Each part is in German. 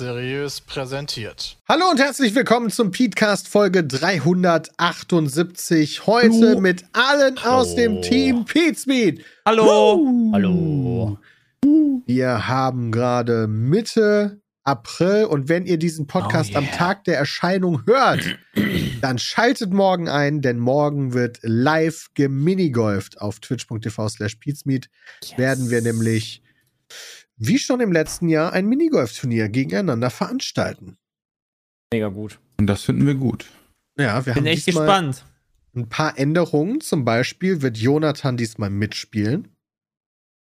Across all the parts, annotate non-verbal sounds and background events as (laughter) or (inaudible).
Seriös präsentiert. Hallo und herzlich willkommen zum Petecast Folge 378. Heute Hallo. mit allen aus dem Team Petespeed. Hallo. Uh. Hallo. Wir haben gerade Mitte April und wenn ihr diesen Podcast Oh yeah. am Tag der Erscheinung hört, (clears throat) dann schaltet morgen ein, denn morgen wird live geminigolft auf twitch.tv slash Petesmeet. Werden wir nämlich, wie schon im letzten Jahr, ein Minigolf-Turnier gegeneinander veranstalten. Mega gut. Und das finden wir gut. Ja, wir Bin haben echt gespannt. ein paar Änderungen. Zum Beispiel wird Jonathan diesmal mitspielen.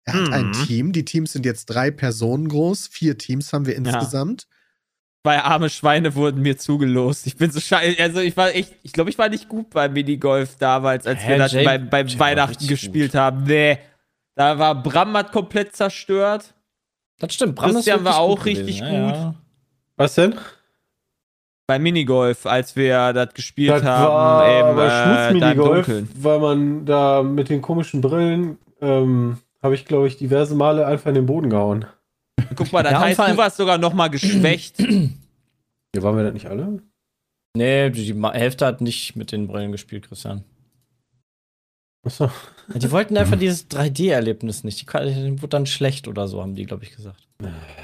Er hat Mhm. ein Team. Die Teams sind jetzt drei Personen groß. Vier Teams haben wir insgesamt. Zwei arme Schweine wurden mir zugelost. Ich bin so scheiße. Also ich war echt, ich glaube, ich war nicht gut beim Minigolf damals, als Hä, wir das beim, war Weihnachten gespielt gut. haben. Nee. Da war Bram hat komplett zerstört. Das stimmt. Bram Christian ist war auch gut richtig gewesen. gut. Ja, ja. Was denn? Beim Minigolf, als wir das gespielt Das haben war im, aber äh, Schmutzminigolf, Dunkeln. weil man da mit den komischen Brillen, ähm, habe ich, glaube ich, diverse Male einfach in den Boden gehauen. Guck mal, das Ja, heißt, du warst sogar noch mal geschwächt. Ja, waren wir das nicht alle? Nee, die, Hälfte hat nicht mit den Brillen gespielt, Christian. Achso. Ja, Die wollten einfach dieses 3D-Erlebnis nicht. Die die wurde dann schlecht oder so, haben die, glaube ich, gesagt.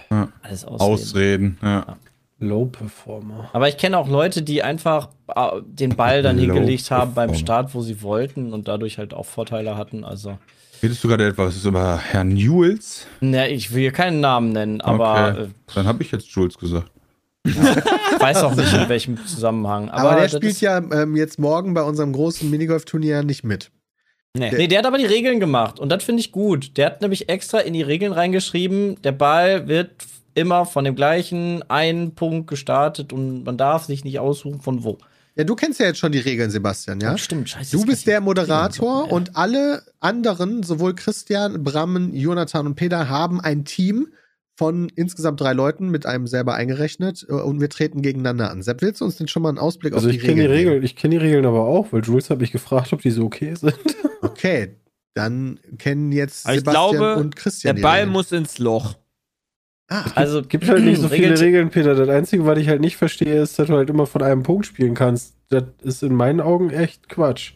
Ja. Alles Ausreden. Ausreden. Ja. Low Performer. Aber ich kenne auch Leute, die einfach äh, den Ball dann hingelegt haben beim. Start, wo sie wollten und dadurch halt auch Vorteile hatten. Also, Redest du gerade etwas über Herrn Newells? ne, ich will hier keinen Namen nennen, aber Okay. Dann habe ich jetzt Jules gesagt. äh, ich weiß auch nicht, (laughs) in welchem Zusammenhang. Aber, Aber, der spielt ja ähm, jetzt morgen bei unserem großen Minigolf-Turnier nicht mit. Nee. Nee, der hat aber die Regeln gemacht und das finde ich gut. Der hat nämlich extra in die Regeln reingeschrieben, der Ball wird immer von dem gleichen einen Punkt gestartet und man darf sich nicht aussuchen von wo. Ja, du kennst ja jetzt schon die Regeln, Sebastian, ja? Stimmt, scheiße. Du bist der Moderator und alle anderen, sowohl Christian, Brammen, Jonathan und Peter, haben ein Team von insgesamt drei Leuten mit einem selber eingerechnet äh, und wir treten gegeneinander an. Sepp, willst du uns denn schon mal einen Ausblick Also auf ich die kenne die Regeln Regeln, ich kenne die Regeln aber auch, weil Jules hat mich gefragt, ob die so okay sind. (laughs) Okay, dann kennen jetzt ich Sebastian glaube, und Christian Der die Ball Regeln. muss ins Loch. Ah, Also, Gibt halt nicht so viele Regel- Regeln, Peter. Das Einzige, was ich halt nicht verstehe, ist, dass du halt immer von einem Punkt spielen kannst. Das ist in meinen Augen echt Quatsch.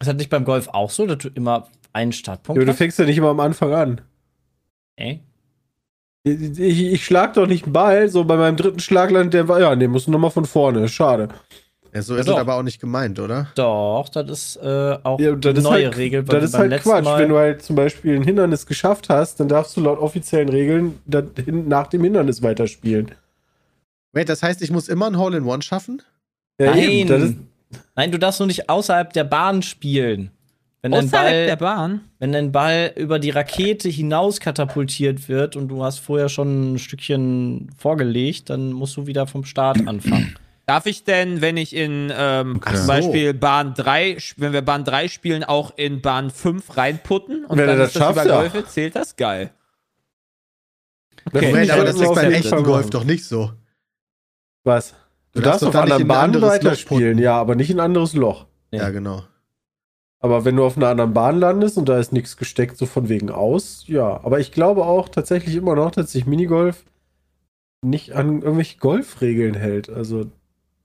Ist das nicht beim Golf auch so, dass du immer einen Startpunkt Ja, aber du hast? fängst ja nicht immer am Anfang an. Ey? Ich, ich, schlag doch nicht einen Ball, so bei meinem dritten Schlag landet der Ball. Ja, nee, musst du nochmal von vorne. Schade. ja, so Ja, ist doch. es aber auch nicht gemeint, oder? Doch, das ist äh, auch Ja, das eine ist neue halt, Regel. Das ist halt Quatsch. Mal- Wenn du halt zum Beispiel ein Hindernis geschafft hast, dann darfst du laut offiziellen Regeln nach dem Hindernis weiterspielen. Wait, das heißt, ich muss immer ein Hole-in-One schaffen? Ja, Nein. eben, das ist, Nein, du darfst nur nicht außerhalb der Bahn spielen. Wenn dein, Außerhalb der Ball, Bahn. wenn dein Ball über die Rakete hinaus katapultiert wird und du hast vorher schon ein Stückchen vorgelegt, dann musst du wieder vom Start (clears throat) anfangen. Darf ich denn, wenn ich in ähm, zum so. Beispiel Bahn 3, wenn wir Bahn 3 spielen, auch in Bahn 5 reinputten? Und Wenn dann du das ist das schaffst, überläufe, zählt das geil. Okay. Moment, aber das ist beim echten Golf doch nicht so. Was? Du, Du darfst darfst auf anderen in ein Bahnen anderes Loch weiterspielen, ja, aber nicht in ein anderes Loch. Ja. Ja, genau. Aber wenn du auf einer anderen Bahn landest und da ist nichts gesteckt, so von wegen aus, ja. Aber ich glaube auch tatsächlich immer noch, dass sich Minigolf nicht an irgendwelche Golfregeln hält. Also,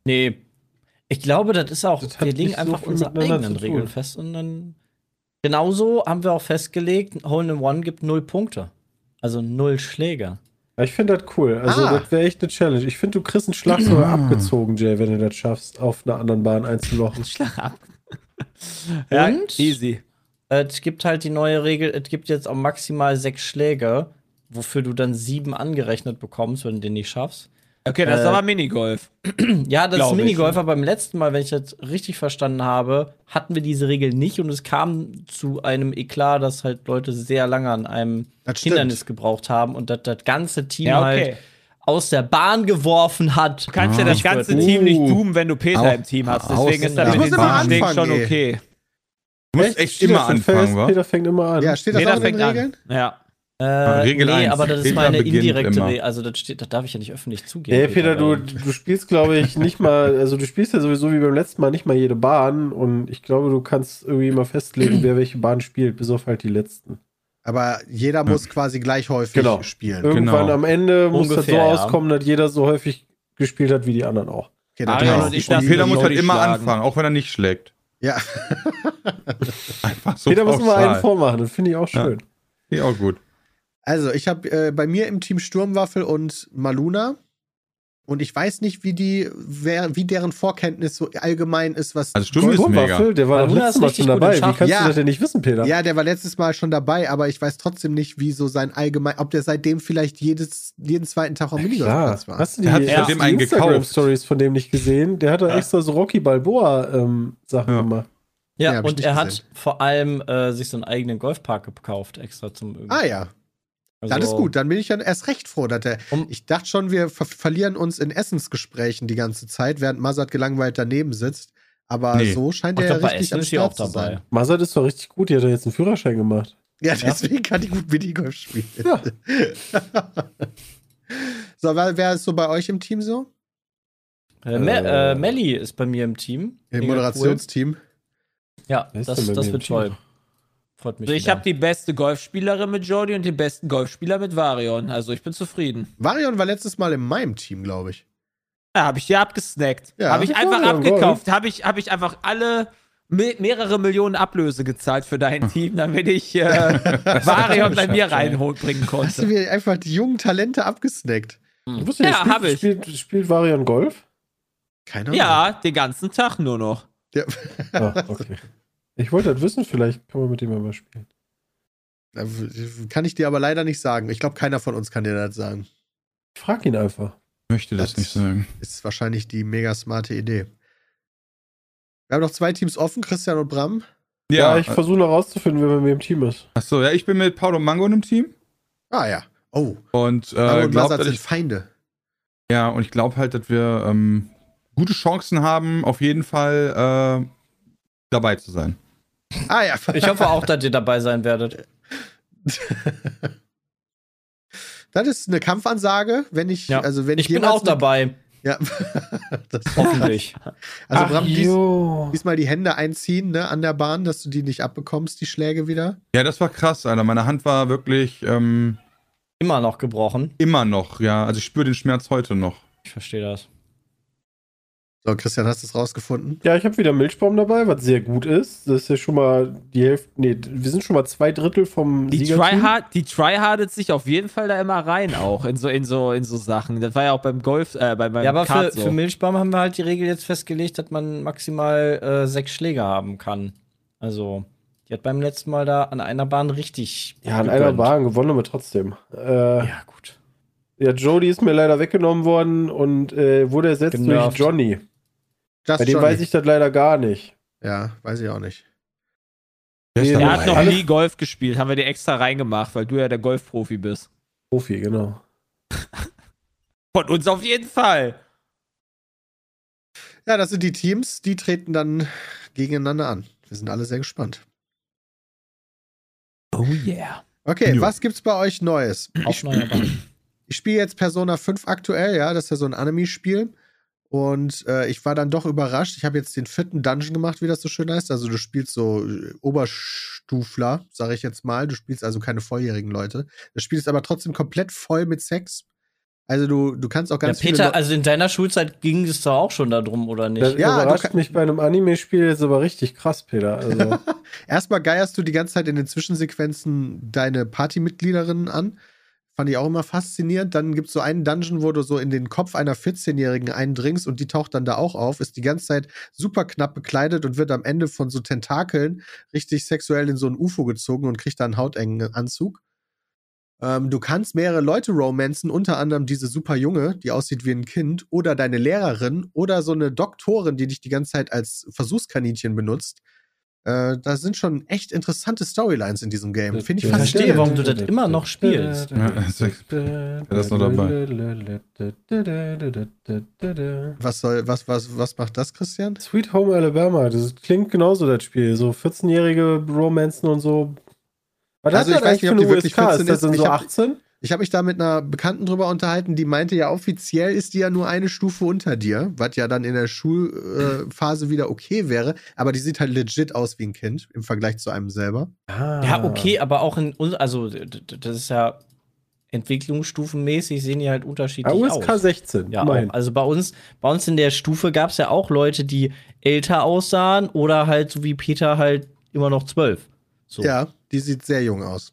Nee. Ich glaube, das ist auch, Das wir legen so einfach viel unsere eigenen. Regeln fest und dann. Genauso haben wir auch festgelegt, Hole in One gibt null Punkte. Also null Schläge. ja, ich finde das cool. Also, Ah. das wäre echt eine Challenge. Ich finde, du kriegst einen Schlag sogar (clears throat) abgezogen, Jay, wenn du das schaffst, auf einer anderen Bahn einzulochen. Schlag ab. Ja, Und? easy. Äh, Es gibt halt die neue Regel, es gibt jetzt auch maximal sechs Schläge, wofür du dann sieben angerechnet bekommst, wenn du den nicht schaffst. Okay, das ist Äh, aber Minigolf. (clears throat) Ja, das ist Minigolf, aber beim letzten Mal, wenn ich das richtig verstanden habe, hatten wir diese Regel nicht und es kam zu einem Eklat, dass halt Leute sehr lange an einem. Hindernis gebraucht haben und das, das ganze Team Ja, okay. halt aus der Bahn geworfen hat. Du kannst ja das Ich ganze Team nicht Uh. doomen, wenn du Peter Au- im Team hast. Deswegen ist das mit immer Sieben anfangen, schon ey. okay. Du musst Echt? echt Steht immer das anfangen, wa? Peter fängt immer an. Ja, steht das Peter auch in den fängt an. Regeln? Ja. Äh, Regel nee, eins. aber das ist Peter meine indirekte immer. Regel. Also das, steht, das darf ich ja nicht öffentlich zugeben. Hey Peter, du, du spielst, glaube ich, nicht mal, also du spielst ja sowieso wie beim letzten Mal nicht mal jede Bahn und ich glaube, du kannst irgendwie mal festlegen, wer welche Bahn spielt, bis auf halt die letzten. Aber jeder muss quasi gleich häufig Genau. spielen. Irgendwann Genau. am Ende muss das so ja. auskommen, dass jeder so häufig gespielt hat wie die anderen auch. Okay, Ah, dann ja, und Peter muss halt immer schlagen. anfangen, auch wenn er nicht schlägt. Ja, (laughs) Einfach so Peter muss mal einen vormachen, das finde ich auch Ja. schön. Finde ich auch gut. also ich habe äh, bei mir im Team Sturmwaffel und Maluna. Und ich weiß nicht, wie die, wer, wie deren Vorkenntnis so allgemein ist, was. Also Sturm ist mega. Der war letztes Mal schon dabei. Wie kannst Ja. du das denn nicht wissen, Peter? Ja, der war letztes Mal schon dabei, aber ich weiß trotzdem nicht, wie so sein allgemein, ob der seitdem vielleicht jedes, jeden zweiten Tag am Klar. Minigolfplatz war. Hast du die, Der hat hast seitdem du einen die gekauft. Instagram-Stories von dem nicht gesehen? Der hat da Ja. extra so Rocky Balboa-Sachen Ja. gemacht. Ja, Ja, hab ich und er gesehen. hat vor allem äh, sich so einen eigenen Golfpark gekauft, extra zum. Ah ja, Also, das ist gut. Dann bin ich ja erst recht froh, dass der. Um- Ich dachte schon, wir ver verlieren uns in Essensgesprächen die ganze Zeit, während Mazat gelangweilt daneben sitzt. Aber Nee. so scheint er ja richtig Essen am ist sie auch Start zu dabei. sein. Mazat ist doch richtig gut, die hat doch jetzt einen Führerschein gemacht. Ja, deswegen kann die gut Minigolf spielen. Ja. (laughs) so, wer, wer ist so bei euch im Team so? Äh, Me Äh, äh, Melli ist bei mir im Team. Im Moderationsteam? Cool. Ja, das, das wird Team? Freut mich. Also ich habe die beste Golfspielerin mit Jody und den besten Golfspieler mit Varion. Also ich bin zufrieden. Varion war letztes Mal in meinem Team, glaube ich. Ja, habe ich dir abgesnackt. Ja. habe ich einfach Varion, abgekauft. Habe ich, hab ich einfach alle me mehrere Millionen Ablöse gezahlt für dein Team, damit ich äh, (laughs) Varion bei mir reinbringen Hast du konnte. mir einfach die jungen Talente abgesnackt? Du wusstest Ja, hab ich. Spielt, spielt Varian Golf? Keine Ahnung. Ja, den ganzen Tag nur noch. Ja. Ah, okay. Ich wollte das wissen, vielleicht kann man mit dem mal spielen. Kann ich dir aber leider nicht sagen. Ich glaube, keiner von uns kann dir das sagen. Ich frag ihn einfach. Möchte das Das- nicht sagen. Ist wahrscheinlich die mega smarte Idee. Wir haben noch zwei Teams offen, Christian und Bram. Ja, Ja, ich versuche noch rauszufinden, wer bei mir im Team ist. achso, ja, ich bin mit Paulo Mango in einem Team. Ah ja. Oh, Und, äh, und glaub, dass sind ich, Feinde. ja, und ich glaube halt, dass wir ähm, gute Chancen haben, auf jeden Fall äh, dabei zu sein. Ah ja. Ich hoffe auch, dass ihr dabei sein werdet. Das ist eine Kampfansage, wenn ich, Ja. also wenn Ich bin jemals auch dabei, Ja. (laughs) das, hoffentlich. (laughs) also Bram, dies, diesmal die Hände einziehen, ne, an der Bahn, dass du die nicht abbekommst, die Schläge wieder. Ja, das war krass, Alter. Meine Hand war wirklich ähm, Immer noch gebrochen. immer noch, ja. Also ich spüre den Schmerz heute noch. Ich verstehe das. So, Christian, hast du es rausgefunden? Ja, ich habe wieder Milchbaum dabei, was sehr gut ist. Das ist ja schon mal die Hälfte. Nee, wir sind schon mal zwei Drittel vom Die. Tryhard, die tryhardet sich auf jeden Fall da immer rein, auch in so, in so, in so Sachen. Das war ja auch beim Golf, äh, bei, beim Ja, aber Kart für, so. für Milchbaum haben wir halt die Regel jetzt festgelegt, dass man maximal äh, sechs Schläge haben kann. Also, die hat beim letzten Mal da an einer Bahn richtig. Ja, an gegönnt. einer Bahn gewonnen haben wir trotzdem. Äh, Ja, gut. ja, Jody ist mir leider weggenommen worden und äh, wurde ersetzt Genervt. durch Johnny. Das Bei dem weiß ich das leider gar nicht. Ja, weiß ich auch nicht. Nee, Er hat noch nie Golf gespielt, haben wir dir extra reingemacht, weil du ja der Golfprofi bist. Profi, genau. (laughs) Von uns auf jeden Fall. Ja, das sind die Teams, die treten dann gegeneinander an. Wir sind alle sehr gespannt. Oh yeah. Okay, Jo. was gibt's bei euch Neues? Bahn. (clears throat) Ich spiele jetzt Persona 5 aktuell, ja, das ist ja so ein Anime-Spiel. Und äh, ich war dann doch überrascht. Ich habe jetzt den vierten Dungeon gemacht, wie das so schön heißt. Also du spielst so äh, Oberstufler, sage ich jetzt mal. Du spielst also keine volljährigen Leute. Das Spiel ist aber trotzdem komplett voll mit Sex. Also du, du kannst auch Ja, ganz viele Peter, also in deiner Schulzeit ging es doch auch schon darum, oder nicht? Das Ja, du überrascht kann- mich bei einem Anime-Spiel jetzt aber richtig krass, Peter. Also, (laughs) Erstmal geierst du die ganze Zeit in den Zwischensequenzen deine Partymitgliederinnen an. Fand ich auch immer faszinierend. Dann gibt es so einen Dungeon, wo du so in den Kopf einer 14-Jährigen eindringst und die taucht dann da auch auf, ist die ganze Zeit super knapp bekleidet und wird am Ende von so Tentakeln richtig sexuell in so ein UFO gezogen und kriegt dann einen hautengen Anzug. Ähm, du kannst mehrere Leute romanzen, unter anderem diese super Junge, die aussieht wie ein Kind, oder deine Lehrerin oder so eine Doktorin, die dich die ganze Zeit als Versuchskaninchen benutzt. Äh, da sind schon echt interessante Storylines in diesem Game. Finde ich Ich verstehe, warum du das immer noch spielst. Ja, (laughs) echt- ist noch dabei. Was soll, was, was, was macht das, Christian? Sweet Home Alabama, das klingt genauso, das Spiel. So 14-jährige Romanzen und so. Was Also ich das weiß nicht, ob die für eine wirklich USK? 14 Ist das denn so hab- 18? Ich habe mich da mit einer Bekannten drüber unterhalten, die meinte ja, offiziell ist die ja nur eine Stufe unter dir, was ja dann in der Schulphase wieder okay wäre, aber die sieht halt legit aus wie ein Kind im Vergleich zu einem selber. Ah. Ja, okay, aber auch in uns, also das ist ja entwicklungsstufenmäßig sehen die halt unterschiedlich USK aus. 16. Ja, also bei uns, bei uns in der Stufe gab es ja auch Leute, die älter aussahen oder halt so wie Peter halt immer noch zwölf. So. Ja, die sieht sehr jung aus.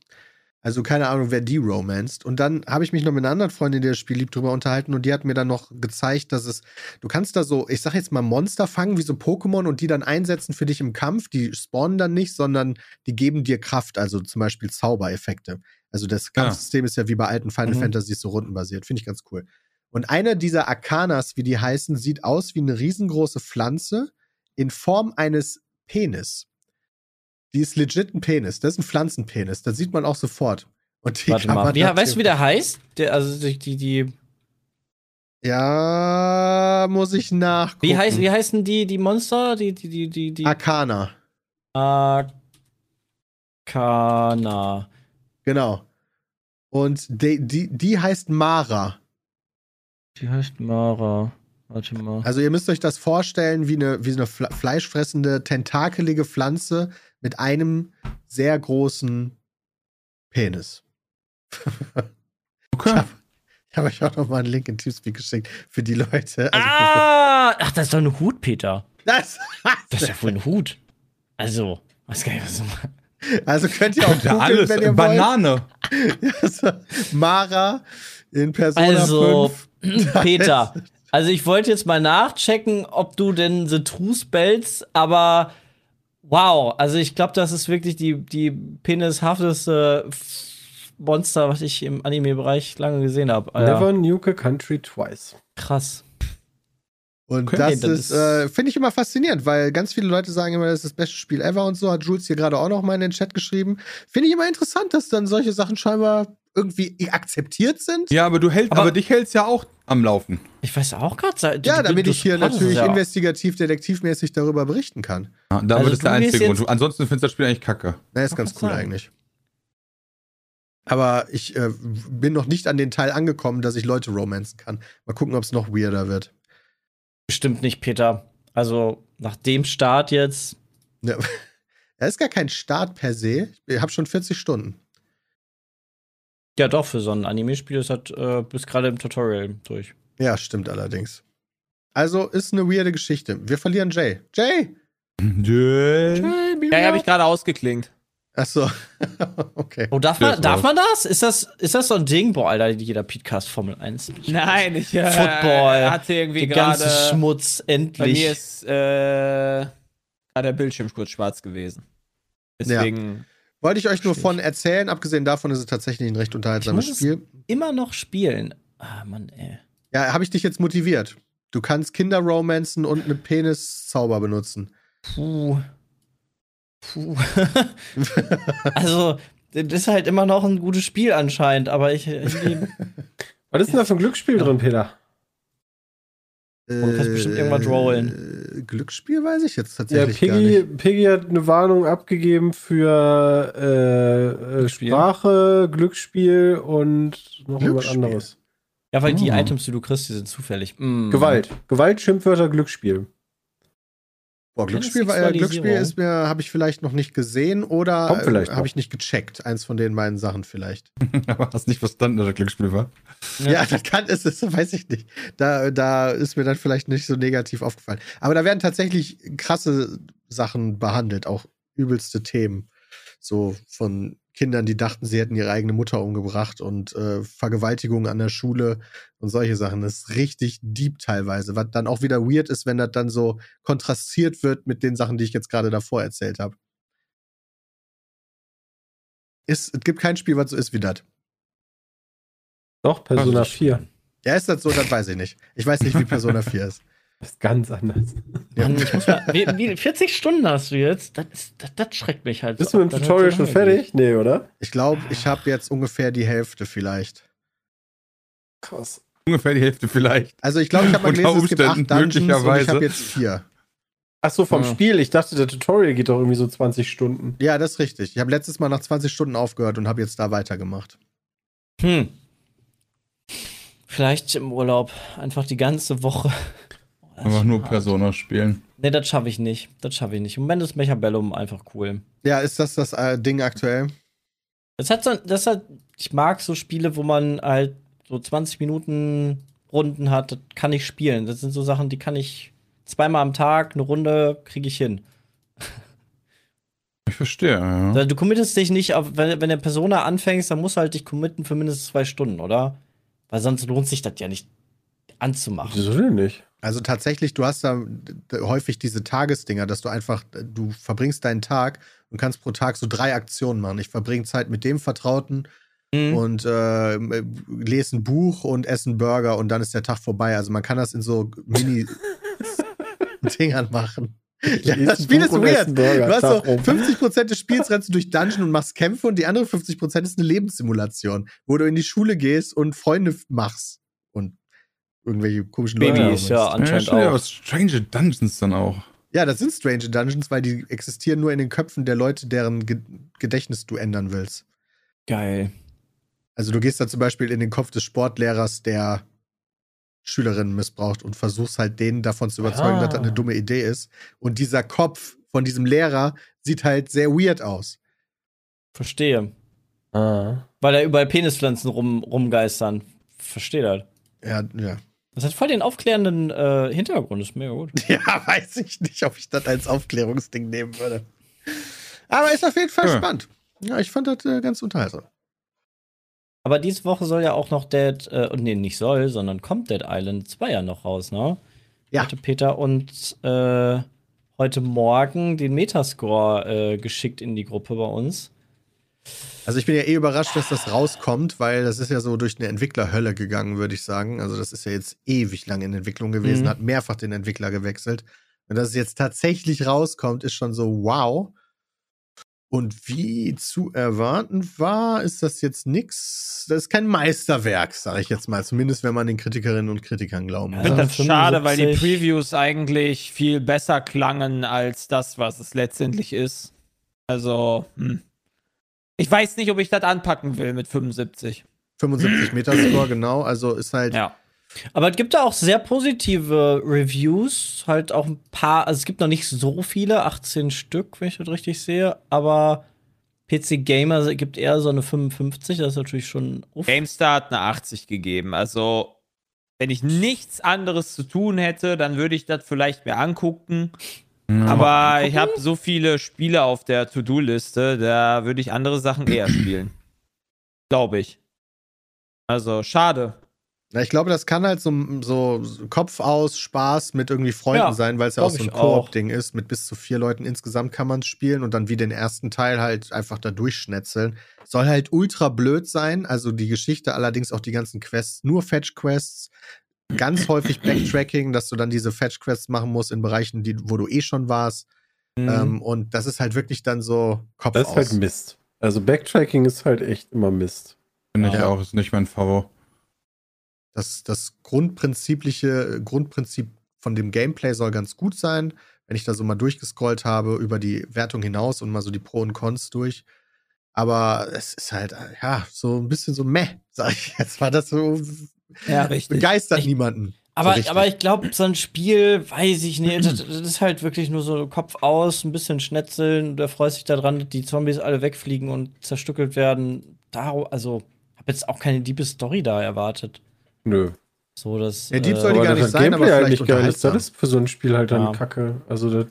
Also keine Ahnung, wer die romanced. Und dann habe ich mich noch mit einer anderen Freundin, die das Spiel liebt, drüber unterhalten und die hat mir dann noch gezeigt, dass es, du kannst da so, ich sag jetzt mal Monster fangen, wie so Pokémon und die dann einsetzen für dich im Kampf. Die spawnen dann nicht, sondern die geben dir Kraft, also zum Beispiel Zaubereffekte. Also das Ja. Kampfsystem ist ja wie bei alten Final Mhm. Fantasies so rundenbasiert. Finde ich ganz cool. Und einer dieser Arcanas, wie die heißen, sieht aus wie eine riesengroße Pflanze in Form eines Penis. Die ist legit ein Penis. Das ist ein Pflanzenpenis. Das sieht man auch sofort. Und die Warte kann mal. man Wie, weißt du, wie der heißt? Der, also die, die, die Ja, muss ich nachgucken. wie, heißt, wie heißen die, die Monster? Die, die, die, die, die Arcana. Arcana. Genau. Und die, die, die heißt Mara. Die heißt Mara. Warte mal. Also ihr müsst euch das vorstellen wie eine, wie eine fle- fleischfressende, tentakelige Pflanze mit einem sehr großen Penis. Okay. Ich habe euch auch noch mal einen Link in Teamspeak geschickt für die Leute. Also ah! Ach, das ist doch ein Hut, Peter. das, Das ist ja wohl ein Hut. Also, weiß gar nicht, was meinst. also könnt ihr auch googeln, alles. wenn ihr wollt. Banane. Also, Mara in Persona Also, 5. (clears throat) Peter, also ich wollte jetzt mal nachchecken, ob du denn The True spellst, aber wow, also ich glaube, das ist wirklich die, die penishafteste Monster, was ich im Anime-Bereich lange gesehen habe. Never nuke a country twice. Krass. Und Okay. das, das ist, ist- äh, finde ich immer faszinierend, weil ganz viele Leute sagen immer, das ist das beste Spiel ever und so. Hat Jules hier gerade auch noch mal in den Chat geschrieben. Finde ich immer interessant, dass dann solche Sachen scheinbar irgendwie akzeptiert sind. Ja, aber du hältst, Aber- aber, dich hältst ja auch am Laufen. Ich weiß auch gerade. Ja, damit ich hier natürlich ja. investigativ, detektivmäßig darüber berichten kann. Ja, da Also wird es der einzige Grund. Ansonsten findest du das Spiel eigentlich kacke. Na, ist ganz cool sagen. eigentlich. Aber ich äh, bin noch nicht an den Teil angekommen, dass ich Leute romanzen kann. Mal gucken, ob es noch weirder wird. Bestimmt nicht, Peter. Also nach dem Start jetzt. Ja. (laughs) Er ist gar kein Start per se. Ich habe schon 40 Stunden. Ja, doch, für so ein Anime-Spiel ist halt äh, bis gerade im Tutorial durch. Ja, stimmt allerdings. Also ist eine weirde Geschichte. Wir verlieren Jay. Jay! Jay. Ja, habe ich gerade ausgeklingt. Achso. (laughs) okay. Oh, darf man, ist darf man das? Ist das, ist das so ein Ding? Boah, Alter, jeder Podcast Formel 1. Nein, ich äh, Football. hatte irgendwie Der ganze gerade. Schmutz, Bei endlich. mir ist äh, gerade der Bildschirm kurz schwarz gewesen. Deswegen. Wollte ich euch nur von erzählen. Abgesehen davon ist es tatsächlich ein recht unterhaltsames Ich muss es- Spiel. Immer noch spielen. Ah, Mann, ey. Ja, habe ich dich jetzt motiviert. Du kannst Kinder romanzen und eine Peniszauber benutzen. Puh. Puh. (laughs) also, das ist halt immer noch ein gutes Spiel anscheinend, aber ich. Was ist denn da für ein Glücksspiel drin, Peter? Und kannst bestimmt irgendwas Äh, Glücksspiel weiß ich jetzt Ja, tatsächlich gar Piggy, nicht. Piggy hat eine Warnung abgegeben für äh, äh, Glücksspiel? Sprache, Glücksspiel und noch irgendwas Glücksspiel? anderes. ja, weil die Oh. Items, die du kriegst, die sind zufällig. Mm. Gewalt. Gewalt, Schimpfwörter, Glücksspiel. Boah, Glücksspiel, war- äh. Glücksspiel ist mir, habe ich vielleicht noch nicht gesehen oder äh, habe ich nicht gecheckt. Eins von den beiden Sachen vielleicht. (laughs) Aber hast nicht verstanden, dass das Glücksspiel war. Ja, (laughs) das kann es, das weiß ich nicht. Da, da ist mir dann vielleicht nicht so negativ aufgefallen. Aber da werden tatsächlich krasse Sachen behandelt, auch übelste Themen. So von Kindern, die dachten, sie hätten ihre eigene Mutter umgebracht und äh, Vergewaltigungen an der Schule und solche Sachen. Das ist richtig deep teilweise, was dann auch wieder weird ist, wenn das dann so kontrastiert wird mit den Sachen, die ich jetzt gerade davor erzählt habe. Ist, es gibt kein Spiel, was so ist wie das. Doch, Persona Das ist 4. Ja, ist das so, das weiß ich nicht. Ich weiß nicht, wie Persona 4 ist. Das ist ganz anders. Mann, ich muss mal, wie, wie, 40 Stunden hast du jetzt? Das, ist, das, das schreckt mich halt. Bist so du mit dem Tutorial schon fertig? Nee, oder? Ich glaube, ich habe jetzt ungefähr die Hälfte vielleicht. Krass. Ungefähr die Hälfte vielleicht. Also ich glaube, ich habe mal gelesen, es gibt acht Umständen, Dungeons und ich möglicherweise. habe jetzt vier. Ach so, vom Ja. Spiel. Ich dachte, der Tutorial geht doch irgendwie so 20 Stunden. Ja, das ist richtig. Ich habe letztes Mal nach 20 Stunden aufgehört und habe jetzt da weitergemacht. Hm. Vielleicht im Urlaub. Einfach die ganze Woche. Einfach nur Persona spielen. Nee, das schaffe ich nicht. Das schaffe ich nicht. Im Moment ist Mechabellum einfach cool. Ja, ist das das äh, Ding aktuell? Das hat so, das hat, ich mag so Spiele, wo man halt so 20 Minuten Runden hat, das kann ich spielen. Das sind so Sachen, die kann ich zweimal am Tag, eine Runde kriege ich hin. Ich verstehe, ja. Du committest dich nicht auf, wenn, wenn der Persona anfängst, dann musst du halt dich committen für mindestens zwei Stunden, oder? Weil sonst lohnt sich das ja nicht anzumachen. Wieso denn nicht? Also tatsächlich, du hast da häufig diese Tagesdinger, dass du einfach, du verbringst deinen Tag und kannst pro Tag so drei Aktionen machen. Ich verbringe Zeit mit dem Vertrauten Mhm. und äh, lese ein Buch und esse einen Burger und dann ist der Tag vorbei. Also man kann das in so Mini-Dingern (laughs) machen. Ja, das Spiel Buch ist weird. Burger, Du hast so um. 50% des Spiels rennst du durch Dungeon und machst Kämpfe und die andere 50% ist eine Lebenssimulation, wo du in die Schule gehst und Freunde machst irgendwelche komischen Leute Babys, ja, anscheinend ja, auch. aber Strange Dungeons dann auch. Ja, das sind Strange Dungeons, weil die existieren nur in den Köpfen der Leute, deren Ge Gedächtnis du ändern willst. Geil. Also du gehst da zum Beispiel in den Kopf des Sportlehrers, der Schülerinnen missbraucht und versuchst halt denen davon zu überzeugen, Ah. dass das eine dumme Idee ist. Und dieser Kopf von diesem Lehrer sieht halt sehr weird aus. Verstehe. Ah. Weil da überall Penispflanzen rum, rumgeistern. Verstehe das. Ja, ja. Das hat voll den aufklärenden äh, Hintergrund, ist mega gut. (laughs) Ja, weiß ich nicht, ob ich das als Aufklärungsding nehmen würde. Aber ist auf jeden Fall Ja. spannend. Ja, ich fand das äh, ganz unterhaltsam. Aber diese Woche soll ja auch noch Dead, äh, nee, nicht soll, sondern kommt Dead Island 2 ja noch raus, ne? Ja. Hatte Peter und äh, heute Morgen den Metascore äh, geschickt in die Gruppe bei uns. Also ich bin ja eh überrascht, dass das rauskommt, weil das ist ja so durch eine Entwicklerhölle gegangen, würde ich sagen. Also das ist ja jetzt ewig lang in Entwicklung gewesen, Mhm. hat mehrfach den Entwickler gewechselt. Und dass es jetzt tatsächlich rauskommt, ist schon so wow. Und wie zu erwarten war, ist das jetzt nix. Das ist kein Meisterwerk, sage ich jetzt mal. Zumindest wenn man den Kritikerinnen und Kritikern glauben Ja. Ich will. finde das schade, weil die 75. Previews eigentlich viel besser klangen als das, was es letztendlich ist. Also, hm. Ich weiß nicht, ob ich das anpacken will mit 75. 75 Metascore, genau. Also ist halt. Ja. Aber es gibt da auch sehr positive Reviews. Halt auch ein paar, also es gibt noch nicht so viele, 18 Stück, wenn ich das richtig sehe. Aber PC Gamer gibt eher so eine 55, das ist natürlich schon. Uff. GameStar hat eine 80 gegeben. Also, wenn ich nichts anderes zu tun hätte, dann würde ich das vielleicht mir angucken. Aber ich habe so viele Spiele auf der To-Do-Liste, da würde ich andere Sachen eher (clears throat) spielen. Glaube ich. Also, schade. Ich glaube, das kann halt so, so Kopf aus Spaß mit irgendwie Freunden Ja, sein, weil es ja auch so ein. Koop-Ding ist. Mit bis zu vier Leuten insgesamt kann man spielen und dann wie den ersten Teil halt einfach da durchschnetzeln. Soll halt ultra blöd sein. Also die Geschichte allerdings auch die ganzen Quests, nur Fetch-Quests. Ganz häufig Backtracking, dass du dann diese Fetch-Quests machen musst in Bereichen, die, wo du eh schon warst. Mhm. Ähm, und das ist halt wirklich dann so Kopf Das ist aus. halt Mist. Also Backtracking ist halt echt immer Mist. Finde ich Ja. auch, ist nicht mein Favo. Das, das grundprinzipliche Grundprinzip von dem Gameplay soll ganz gut sein. Wenn ich da so mal durchgescrollt habe über die Wertung hinaus und mal so die Pro und Cons durch. Aber es ist halt, ja, so ein bisschen so meh, sag ich jetzt mal. Das so Ja, (laughs) richtig. begeistert Ich- niemanden. Aber, so aber ich glaube, so ein Spiel, weiß ich nicht, das, das ist halt wirklich nur so Kopf aus, ein bisschen schnetzeln. Der freut sich daran, dass die Zombies alle wegfliegen und zerstückelt werden. Da, also, habe jetzt auch keine diebe Story da erwartet. Nö. So, das. Ja, Deep äh, soll die Aber gar nicht sein, aber Gameplay halt vielleicht nicht geil ist. Das ist für so ein Spiel halt dann Ja. Kacke. Also das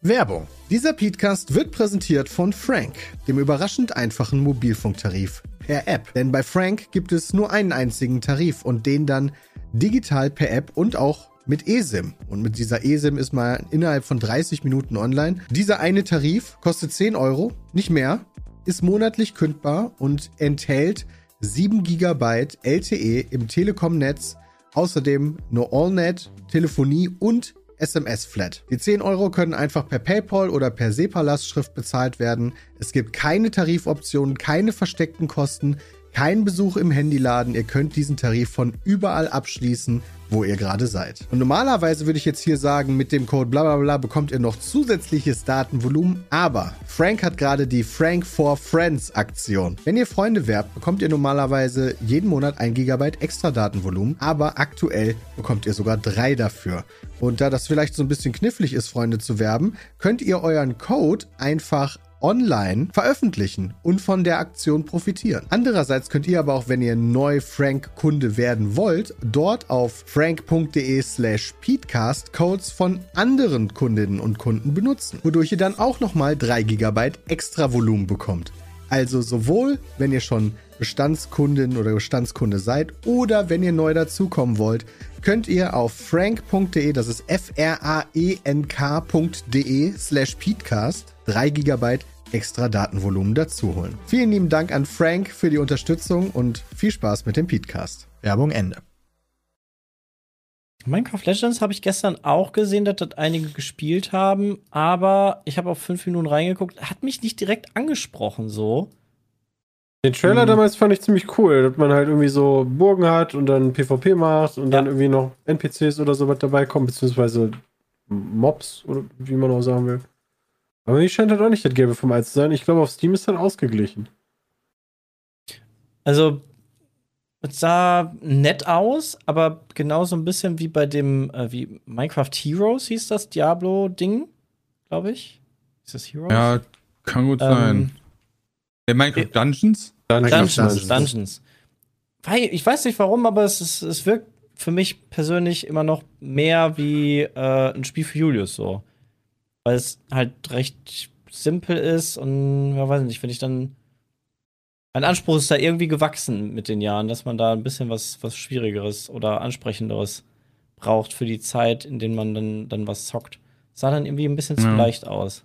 Werbung. Dieser Podcast wird präsentiert von Frank, dem überraschend einfachen Mobilfunktarif per App. Denn bei Frank gibt es nur einen einzigen Tarif und den dann digital per App und auch mit eSIM. Und mit dieser eSIM ist man innerhalb von 30 Minuten online. Dieser eine Tarif kostet 10 Euro, nicht mehr, ist monatlich kündbar und enthält 7 GB LTE im Telekom-Netz, außerdem nur AllNet, Telefonie und SMS-Flat. Die 10 Euro können einfach per PayPal oder per SEPA-Lastschrift bezahlt werden. Es gibt keine Tarifoptionen, keine versteckten Kosten, kein Besuch im Handyladen. Ihr könnt diesen Tarif von überall abschließen, wo ihr gerade seid. Und normalerweise würde ich jetzt hier sagen, mit dem Code bla bla bla bekommt ihr noch zusätzliches Datenvolumen. Aber Frank hat gerade die Frank for Friends Aktion. Wenn ihr Freunde werbt, bekommt ihr normalerweise jeden Monat ein Gigabyte extra Datenvolumen. Aber aktuell bekommt ihr sogar drei dafür. Und da das vielleicht so ein bisschen knifflig ist, Freunde zu werben, könnt ihr euren Code einfach online veröffentlichen und von der Aktion profitieren. Andererseits könnt ihr aber auch, wenn ihr neu Frank-Kunde werden wollt, dort auf frank.de slash peatcast Codes von anderen Kundinnen und Kunden benutzen, wodurch ihr dann auch nochmal 3 GB extra Volumen bekommt. Also sowohl, wenn ihr schon Bestandskundin oder Bestandskunde seid oder wenn ihr neu dazukommen wollt, könnt ihr auf frank.de, das ist f-r-a-e-n-k.de slash peatcast 3 GB extra Datenvolumen dazuholen. Vielen lieben Dank an Frank für die Unterstützung und viel Spaß mit dem Peatcast. Werbung Ende. Minecraft Legends habe ich gestern auch gesehen, dass das einige gespielt haben, aber ich habe auf fünf Minuten reingeguckt, hat mich nicht direkt angesprochen so. Den Trailer Hm. damals fand ich ziemlich cool, dass man halt irgendwie so Burgen hat und dann PvP macht und dann Ja. irgendwie noch NPCs oder so was dabei kommen, beziehungsweise Mobs oder wie man auch sagen will. Aber mir scheint halt auch nicht das Gelbe vom Ei zu sein. Ich glaube, auf Steam ist dann ausgeglichen. Also, es sah nett aus, aber genauso ein bisschen wie bei dem, äh, wie Minecraft Heroes hieß das Diablo-Ding, glaube ich. Ist das Heroes? Ja, kann gut Ähm, sein. Der Minecraft Dungeons? Dungeons, Dungeons. Dungeons. Weil, ich weiß nicht warum, aber es, ist, es wirkt für mich persönlich immer noch mehr wie äh, ein Spiel für Julius so. Weil es halt recht simpel ist und ja, weiß nicht, wenn ich dann. Mein Anspruch ist da irgendwie gewachsen mit den Jahren, dass man da ein bisschen was, was Schwierigeres oder Ansprechenderes braucht für die Zeit, in denen man dann, dann was zockt. Sah dann irgendwie ein bisschen zu Ja. leicht aus.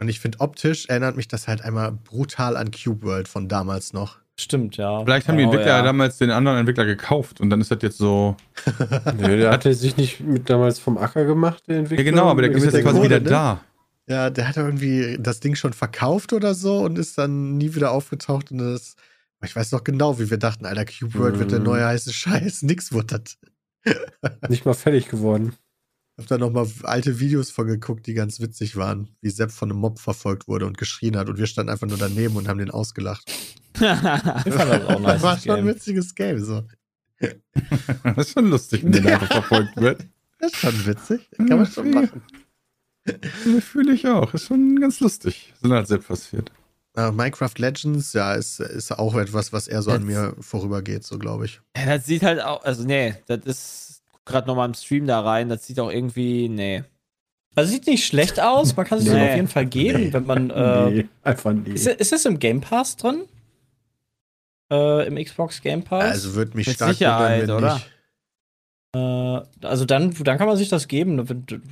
Und ich finde, optisch erinnert mich das halt einmal brutal an Cube World von damals noch. Stimmt, ja. Vielleicht haben die Oh, Entwickler ja. damals den anderen Entwickler gekauft und dann ist das jetzt so. (laughs) Nö, der hatte sich nicht mit damals vom Acker gemacht, der Ja, Entwickler. genau, aber der mit ist jetzt quasi Kohle, wieder ne? da. Ja, der hat irgendwie das Ding schon verkauft oder so und ist dann nie wieder aufgetaucht. Und das, ich weiß noch genau, wie wir dachten, Alter, Cube World wird der Mhm. neue heiße Scheiß. (laughs) Nix wurde das. nicht mal fertig geworden. Hab da noch mal alte Videos von geguckt, die ganz witzig waren, wie Sepp von einem Mob verfolgt wurde und geschrien hat und wir standen einfach nur daneben und haben den ausgelacht. Das auch (laughs) nice. das war das schon ein witziges Game, so. (laughs) Das ist schon lustig, wenn der Ja. einfach verfolgt wird. (laughs) Das ist schon witzig. Kann man schon machen. Das fühle ich auch. Ist schon ganz lustig. Sind halt selbst passiert. Äh, Minecraft Legends, ja, ist, ist auch etwas, was eher so an Jetzt- mir vorübergeht, so glaube ich. Das sieht halt auch, also nee, das ist gerade noch mal im Stream da rein, das sieht auch irgendwie, nee. Also sieht nicht schlecht aus, man kann es Nee. sich auf jeden Fall geben, Nee. wenn man. Äh, nee, einfach nie. ist, ist das im Game Pass drin? Äh, Im Xbox Game Pass? Also würde mich Mit stark Sicherheit, wundern, wenn oder? nicht. äh, also dann, dann kann man sich das geben.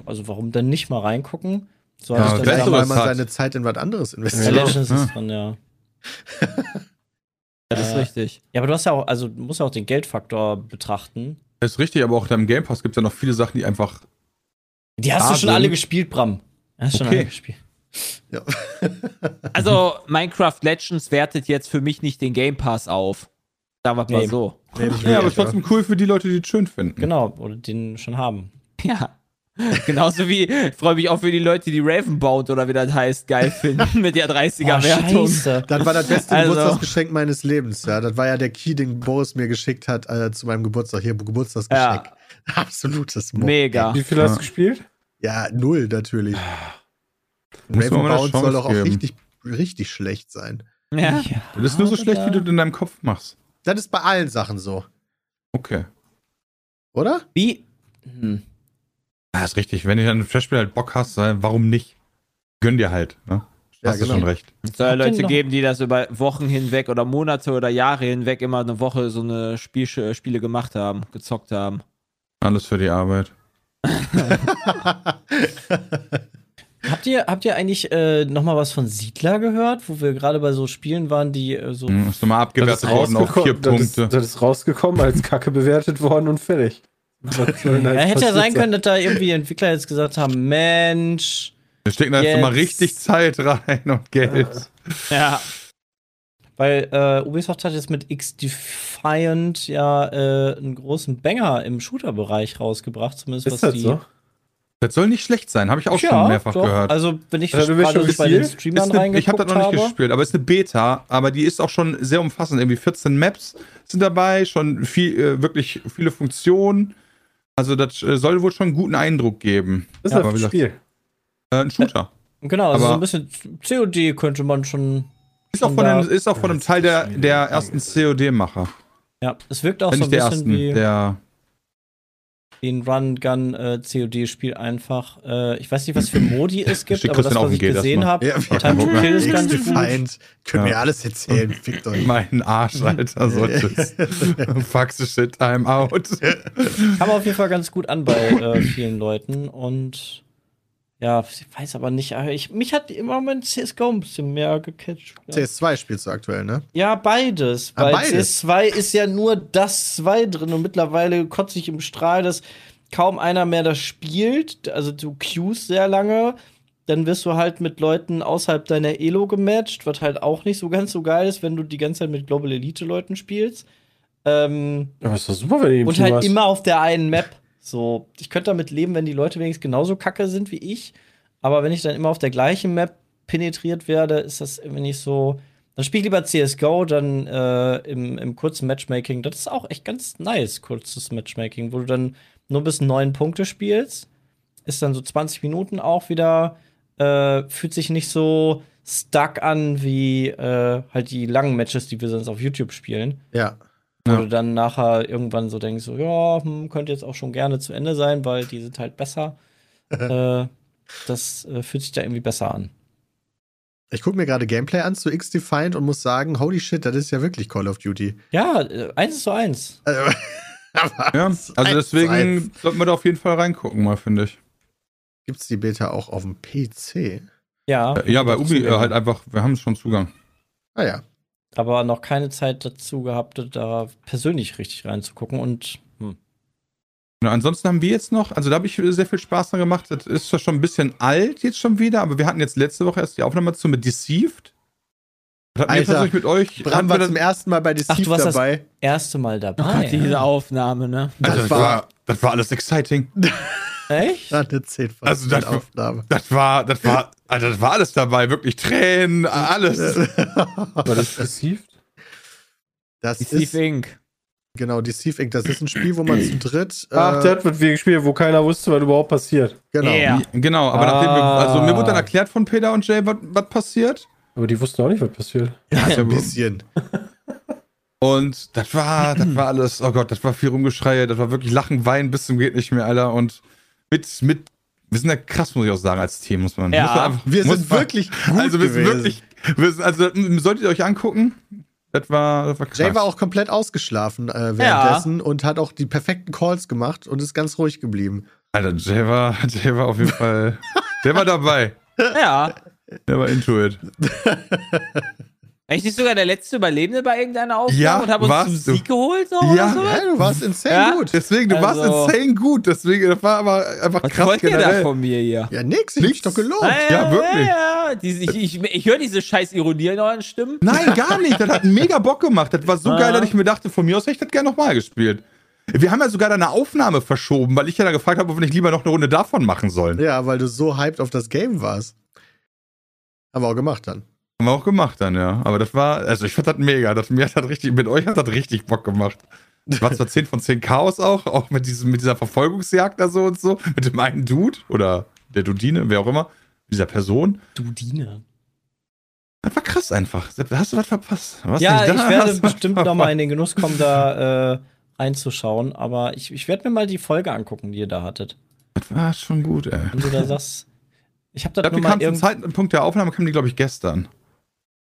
Also warum dann nicht mal reingucken? So Ja, ich Vielleicht, weil man seine Zeit in was anderes Ja, investiert. Genau. Legends Ja. ist drin, ja. (laughs) Das ist Äh, richtig. Ja, aber du hast ja auch, also du musst ja auch den Geldfaktor betrachten. Das ist richtig, aber auch im Game Pass gibt es ja noch viele Sachen, die einfach. Die hast du schon sind- alle gespielt, Bram. Hast du schon Okay. alle gespielt. Ja. Also, Minecraft Legends wertet jetzt für mich nicht den Game Pass auf. Sagen wir mal Nee. so. Nee, Ja, aber trotzdem cool für die Leute, die es schön finden. Genau, oder den schon haben. Ja. (laughs) Genauso wie, ich freue mich auch für die Leute, die Ravenbound oder wie das heißt, geil (laughs) finden mit der 30er Boah, Wertung. scheiße. Das war das beste Also- Geburtstagsgeschenk meines Lebens. Ja, das war ja der Key, den Boris mir geschickt hat äh, zu meinem Geburtstag. Hier, Geburtstagsgeschenk. Ja. Absolutes Mob. Mega. Wie viel hast Ja. du gespielt? Ja, null natürlich. (sighs) Muss man mal eine Ravenbound soll doch auch geben. richtig, richtig schlecht sein. Ja. Das ist nur so schlecht, wie du das in deinem Kopf machst. Das ist bei allen Sachen so, Okay. oder? Wie? Hm. Ja, ist richtig. Wenn du dann ein Flashspiel halt Bock hast, warum nicht? Gönn dir halt. Ne? Ja, Hast du genau. schon recht. Es soll ja Leute geben, die das über Wochen hinweg oder Monate oder Jahre hinweg immer eine Woche so eine Spiel Spiele gemacht haben, gezockt haben. Alles für die Arbeit. (laughs) (laughs) Habt ihr, habt ihr eigentlich äh, noch mal was von Siedler gehört, wo wir gerade bei so Spielen waren, die äh, so. Hm, Ist nochmal abgewertet worden auf vier rausgeko- das ist, Punkte. das ist rausgekommen, als Kacke bewertet worden und fertig. Ja, hätte ja sein können, dass da irgendwie Entwickler jetzt gesagt haben: Mensch, Da stecken da jetzt Jetzt- mal richtig Zeit rein und Geld. Ja. Weil äh, Ubisoft hat jetzt mit X-Defiant ja äh, einen großen Banger im Shooter-Bereich rausgebracht, zumindest Ist was das die. so? Das soll nicht schlecht sein, habe ich auch ja, schon mehrfach doch. gehört. Also, wenn ich das gerade schon bei den? Streamern eine, ich habe das noch nicht habe. gespielt, aber es ist eine Beta, aber die ist auch schon sehr umfassend. Irgendwie 14 Maps sind dabei, schon viel, äh, wirklich viele Funktionen. Also das äh, soll wohl schon einen guten Eindruck geben. Das ist Ja, ja, aber wie ein gesagt, Spiel. Äh, ein Shooter. Genau, also so ein bisschen COD könnte man schon. Ist auch von einem, ist auch von einem Teil der, der ersten COD-Macher. Ja, es wirkt auch Äh, so ein bisschen ersten, wie, der. Wie ein Run-Gun-COD-Spiel einfach. Äh, ich weiß nicht, was für Modi es gibt, aber das, was ich gesehen habe, Ja, wir Time to. Kill ist ganz gut. Können Ja. mir alles erzählen. Fickt euch. Mein Arsch, Alter, so (laughs) (laughs) Fuck the shit, I'm out. Kam auf jeden Fall ganz gut an bei äh, vielen Leuten und ja, ich weiß aber nicht, ich, mich hat im Moment CSGO ein bisschen mehr gecatcht. Ja, CS2 spielst du aktuell, ne? ja beides. Ah, Weil beides? CS2 ist ja nur das 2 drin und mittlerweile kotze ich im Strahl, dass kaum einer mehr das spielt. Also du queuest sehr lange. Dann wirst du halt mit Leuten außerhalb deiner Elo gematcht, was halt auch nicht so ganz so geil ist, wenn du die ganze Zeit mit Global Elite Leuten spielst. Ähm, Aber ist doch super, wenn du und halt hast. immer auf der einen Map. So, ich könnte damit leben, wenn die Leute wenigstens genauso kacke sind wie ich. Aber wenn ich dann immer auf der gleichen Map penetriert werde, ist das irgendwie nicht so. Dann spiel ich lieber CSGO, dann äh, im, im kurzen Matchmaking. Das ist auch echt ganz nice, kurzes Matchmaking, wo du dann nur bis neun Punkte spielst. Ist dann so 20 Minuten auch wieder. Äh, fühlt sich nicht so stuck an wie äh, halt die langen Matches, die wir sonst auf YouTube spielen. Ja. Wo Ja. du dann nachher irgendwann so denkst, so, ja, hm, könnte jetzt auch schon gerne zu Ende sein, weil die sind halt besser. (laughs) äh, das äh, fühlt sich da irgendwie besser an. Ich gucke mir gerade Gameplay an zu X-Defiant und muss sagen, holy shit, das ist ja wirklich Call of Duty. Ja, äh, eins zu eins. Also, (laughs) Ja, eins also deswegen eins. sollten wir da auf jeden Fall reingucken, mal, finde ich. Gibt's die Beta auch auf dem PC? Ja. Äh, Ja, bei Ubi äh, halt einfach, wir haben schon Zugang. Ah ja. Aber noch keine Zeit dazu gehabt, da persönlich richtig reinzugucken und hm. Ansonsten haben wir jetzt noch, also da habe ich sehr viel Spaß dran gemacht. Das ist zwar schon ein bisschen alt jetzt schon wieder, aber wir hatten jetzt letzte Woche erst die Aufnahme zu mit Deceived. Das Alter, persönlich mit euch. Bram war wir zum das, ersten Mal bei Ach, Deceive du warst das- dabei. erste Mal Oh dabei. Gott, diese Aufnahme, ne? also, das, war, das war alles exciting. (laughs) Echt? Ja, eine 10 von Also, das- 10 Aufnahme. Das war, das war, Alter, das war alles dabei, wirklich Tränen, alles. War das deceived? Das Steve ist, Inc. genau, Deceive Inc. Das ist ein Spiel, wo man zu dritt. Ach, äh, der hat mit wir gespielt, wo keiner wusste, was überhaupt passiert. Genau. Ja. Genau, aber Ah. nachdem wir, also mir wurde dann erklärt von Peter und Jay, was was passiert. Aber die wussten auch nicht, was passiert. Ja, so ein bisschen. Und das war, das war alles, oh Gott, das war viel Rumgeschreie, das war wirklich Lachen, Weinen bis zum geht nicht mehr, Alter. Und mit, mit, wir sind ja krass, muss ich auch sagen, als Team, muss man. Ja. muss man einfach, Wir muss sind man, wirklich (laughs) gut Also wir sind gewesen. wirklich, wir sind, also solltet ihr euch angucken. Das war, das war krass. Jay war auch komplett ausgeschlafen äh, währenddessen und hat auch die perfekten Calls gemacht und ist ganz ruhig geblieben. Alter, Jay war, (laughs) Jay war auf jeden Fall, (laughs) der war dabei. Ja. Der war into it. Echt nicht sogar der letzte Überlebende bei irgendeiner Aufnahme Ja, und haben uns zum du. Sieg geholt? So, Ja. oder so? Ja, du warst insane Ja? gut. Deswegen, du Also- warst insane gut. Deswegen, das war aber einfach Was krass wollt ihr da von mir hier? Ja, nix, ich hab dich doch gelobt. Ja, wirklich. Ja, ja. Diese, ich ich, ich höre diese scheiß Ironie in euren Stimmen. Nein, gar nicht. Das hat (laughs) mega Bock gemacht. Das war so Ah. geil, dass ich mir dachte, von mir aus hätte ich das gerne nochmal gespielt. Wir haben ja sogar eine Aufnahme verschoben, weil ich ja da gefragt habe, ob wir nicht lieber noch eine Runde davon machen sollen. Ja, weil du so hyped auf das Game warst. Haben wir auch gemacht dann. Haben wir auch gemacht dann, ja. Aber das war, also ich fand das mega. Das, mir hat das richtig, mit euch hat das richtig Bock gemacht. Das war zwar 10 von 10 Chaos auch, auch mit, diesem, mit dieser Verfolgungsjagd da so und so, mit dem einen Dude oder der Dudine, wer auch immer, dieser Person. Dudine. Das war krass einfach. Hast du was verpasst? Warst Ja, ich werde bestimmt noch mal verpasst? in den Genuss kommen, da (laughs) äh, reinzuschauen. Aber ich, ich werde mir mal die Folge angucken, die ihr da hattet. Das war schon gut, ey. Wenn du da sagst, ich habe Ich das glaube, nur die mal irgendwie. Zeitpunkt der Aufnahme, kam die, glaube ich, gestern.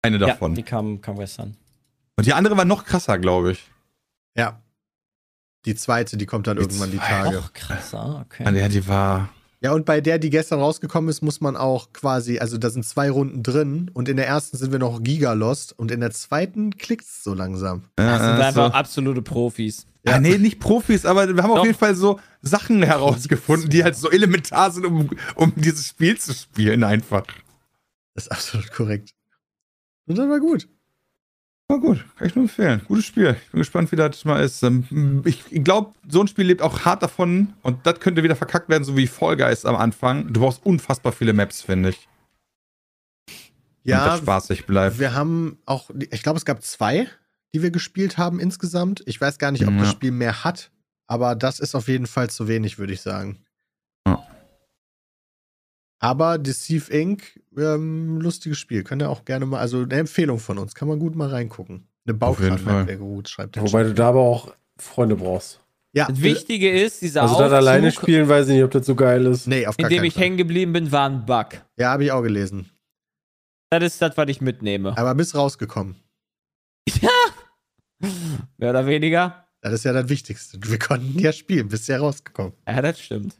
Eine Ja, davon. die kam, kam gestern. Und die andere war noch krasser, glaube ich. Ja. Die zweite, die kommt dann Die irgendwann die. Tage. Och, krasser, okay. Ja, die war. Ja, und bei der, die gestern rausgekommen ist, muss man auch quasi, also da sind zwei Runden drin und in der ersten sind wir noch Giga lost und in der zweiten klickt's so langsam. Das sind äh, einfach so. absolute Profis. Ja, nee, nicht Profis, aber wir haben Doch. auf jeden Fall so Sachen herausgefunden, die halt so elementar sind, um, um dieses Spiel zu spielen, einfach. Das ist absolut korrekt. Und das war gut. War gut, kann ich nur empfehlen. Gutes Spiel. Ich bin gespannt, wie das mal ist. Ähm, Ich glaube, so ein Spiel lebt auch hart davon und das könnte wieder verkackt werden, so wie Fall Guys am Anfang. Du brauchst unfassbar viele Maps, finde ich. Ja, das spaßig bleibt. wir haben auch, ich glaube, es gab zwei, die wir gespielt haben insgesamt. Ich weiß gar nicht, ob Ja. das Spiel mehr hat, aber das ist auf jeden Fall zu wenig, würde ich sagen. Ja. Aber Deceive Inc., ähm, lustiges Spiel. Könnt ihr auch gerne mal, also eine Empfehlung von uns, kann man gut mal reingucken. Eine. Baukran wäre gut, schreibt der Wobei Chat. du da aber auch Freunde brauchst. Ja, Das Wichtige ist, dieser Also das alleine spielen, weiß ich nicht, ob das so geil ist. Nee, auf in gar dem keinen ich hängen geblieben bin, war ein Bug. Ja, habe ich auch gelesen. Das ist das, was ich mitnehme. Aber bist rausgekommen. Mehr oder weniger. Das ist ja das Wichtigste. Wir konnten ja spielen, bist ja rausgekommen. Ja, das stimmt.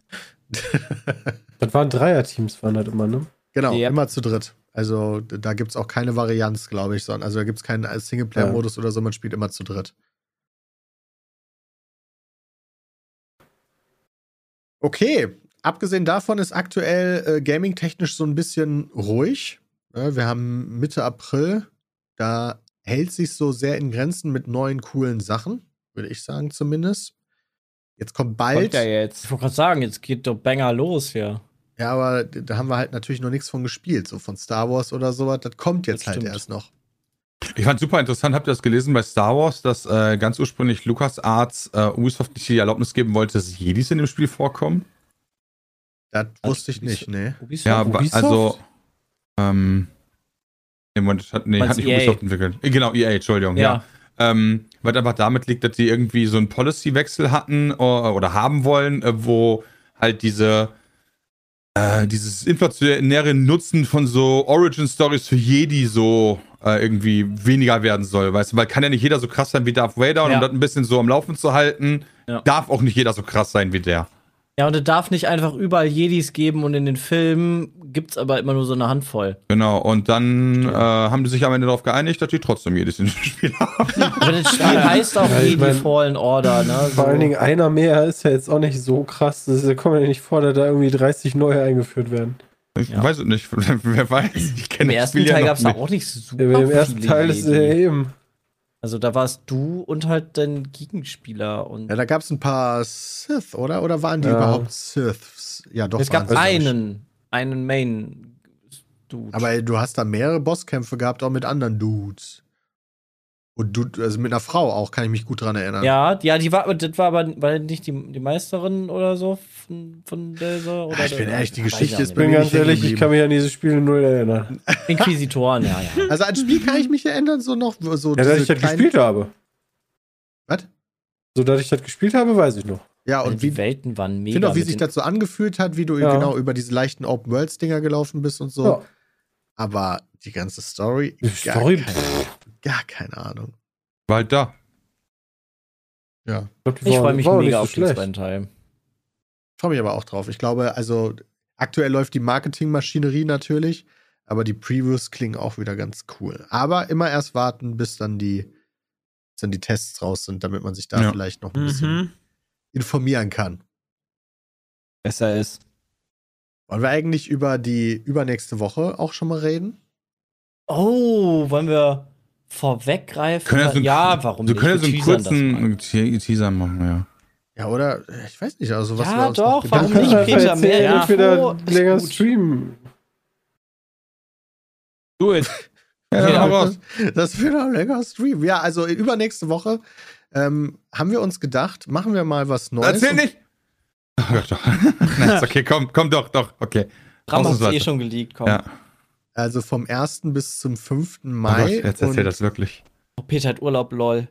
Das waren Dreierteams, waren das immer, ne? Genau, Yep. immer zu dritt. Also da gibt es auch keine Varianz, glaube ich, sondern also da gibt es keinen Singleplayer-Modus oder so, man spielt immer zu dritt. Okay, abgesehen davon ist aktuell äh, gaming-technisch so ein bisschen ruhig. Ja, wir haben Mitte April, da hält sich so sehr in Grenzen mit neuen coolen Sachen, würde ich sagen zumindest. Jetzt kommt bald. Kommt ja jetzt. Ich wollte gerade sagen, jetzt geht doch Banger los hier. Ja, aber da haben wir halt natürlich noch nichts von gespielt, so von Star Wars oder sowas. Das kommt jetzt Das halt stimmt. erst noch. Ich fand super interessant, habt ihr das gelesen bei Star Wars, dass äh, ganz ursprünglich LucasArts äh, Ubisoft nicht die Erlaubnis geben wollte, dass Jedis in dem Spiel vorkommen? Das Also, wusste ich nicht, nee. Ubisoft? Ja, Ubisoft? also. Ähm. Nee, Moment, hat, nee, hat nicht EA? Ubisoft entwickelt. Äh, Genau, EA, Entschuldigung, ja. ja. Ähm, weil einfach damit liegt, dass die irgendwie so einen Policy-Wechsel hatten äh, oder haben wollen, äh, wo halt diese äh, dieses inflationäre Nutzen von so Origin-Stories für Jedi so äh, irgendwie weniger werden soll, weißt du, weil kann ja nicht jeder so krass sein wie Darth Vader und Ja. um das ein bisschen so am Laufen zu halten, Ja. darf auch nicht jeder so krass sein wie der. Ja, und es darf nicht einfach überall Jedis geben und in den Filmen gibt's aber immer nur so eine Handvoll. Genau, und dann äh, haben die sich am Ende darauf geeinigt, dass die trotzdem Jedis in dem (laughs) Spiel haben. Aber das Spiel heißt auch Ja, Jedi mein- Fallen Order, ne? Vor allen So. Dingen einer mehr ist ja jetzt auch nicht so krass. Das ist- Da kommt ja nicht vor, dass da irgendwie 30 neue eingeführt werden. Ich Ja. weiß es nicht, (laughs) wer weiß. Ich Im kenne das ersten Spiel ja Teil gab's da nicht. auch nicht super Ja, Im ersten viele Teil ist es ja eben. Also da warst du und halt dein Gegenspieler und Ja, da gab es ein paar Sith, oder? Oder waren die Ja. überhaupt Siths? Ja, doch. es gab einen, einen Main Dude. Aber du hast da mehrere Bosskämpfe gehabt, auch mit anderen Dudes. Und du, also mit einer Frau auch, kann ich mich gut dran erinnern. ja, ja, die war, das war aber war nicht die, die Meisterin oder so von, von dieser oder Ja, ich bin ehrlich, die Geschichte ich ist Ich bei bin mir ganz ehrlich, ich kann mich an diese Spiele null erinnern. (laughs) Inquisitoren, ja, ja. Also an Spiel kann ich mich erinnern, so noch so Ja, dass ich das kleinen- gespielt habe. Was? So, dass ich das gespielt habe, weiß ich noch. Ja, und wie, die Welten waren ich mega. finde auch, wie sich das so angefühlt hat, wie du Ja. genau über diese leichten Open-Worlds-Dinger gelaufen bist und so. Ja. Aber die ganze Story, Die gar, Story, keine, pff, gar keine Ahnung. War halt da. Ja. ich Ich freue mich mega nicht auf so den schlecht. zweiten Teil. Freue mich aber auch drauf. Ich glaube, also aktuell läuft die Marketingmaschinerie natürlich, aber die Previews klingen auch wieder ganz cool. Aber immer erst warten, bis dann die, bis dann die Tests raus sind, damit man sich da Ja. vielleicht noch ein bisschen Mhm. informieren kann. Besser ist. Wollen wir eigentlich über die übernächste Woche auch schon mal reden? Oh, wollen wir vorweggreifen? Können ja so ja, warum Du nicht? können ja so einen das kurzen Te- Teaser machen, ja. Ja, oder? Ich weiß nicht, also was Ja, wir uns doch, noch warum nicht, Peter? Mehr entweder ist länger gut. streamen. Do it. (laughs) Ja, Ja, raus. Das wird ein länger Stream. Ja, also übernächste Woche ähm, haben wir uns gedacht, machen wir mal was Neues. Erzähl nicht! Oh Gott, doch. (laughs) Nein, ist okay, komm, komm doch, doch, okay. Ram Ausnahmsweise. eh schon geleakt, komm. Ja. Also vom 1. bis zum 5. Oh Gott, Mai. jetzt erzähl und das wirklich. Oh, Peter hat Urlaub, lol.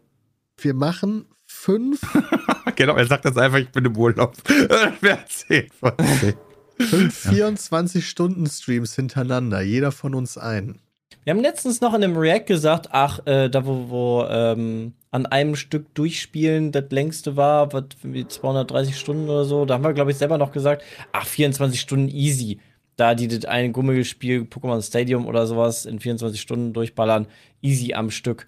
Wir machen fünf, (laughs) Genau, er sagt das einfach, ich bin im Urlaub. (laughs) Wer erzählt von zehn? fünf 24-Stunden-Streams hintereinander. Jeder von uns einen. Wir haben letztens noch in einem React gesagt, ach, äh, da wo, wo ähm, an einem Stück durchspielen das längste war, was wie 230 Stunden oder so, da haben wir, glaube ich, selber noch gesagt, ach, 24 Stunden easy. Da die das eine Gummispiel, Pokémon Stadium oder sowas in 24 Stunden durchballern, easy am Stück.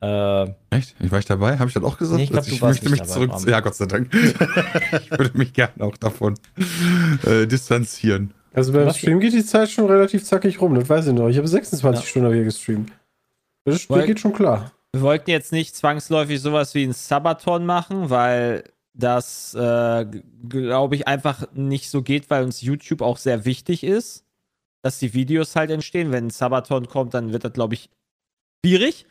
Äh, Echt? Ich war ich dabei? Habe ich das auch gesagt? Nee, ich glaub, Also du warst möchte mich zurück. dabei, Bram. Ja, Gott sei Dank. (laughs) ich würde mich gerne auch davon äh, distanzieren. Also beim Stream geht die Zeit schon relativ zackig rum, das weiß ich noch. Ich habe 26 Ja. Stunden hier gestreamt. Das Spiel Weil- geht schon klar. Wir wollten jetzt nicht zwangsläufig sowas wie ein Sabaton machen, weil das, äh, glaube ich, einfach nicht so geht, weil uns YouTube auch sehr wichtig ist, dass die Videos halt entstehen. Wenn ein Sabaton kommt, dann wird das, glaube ich, schwierig.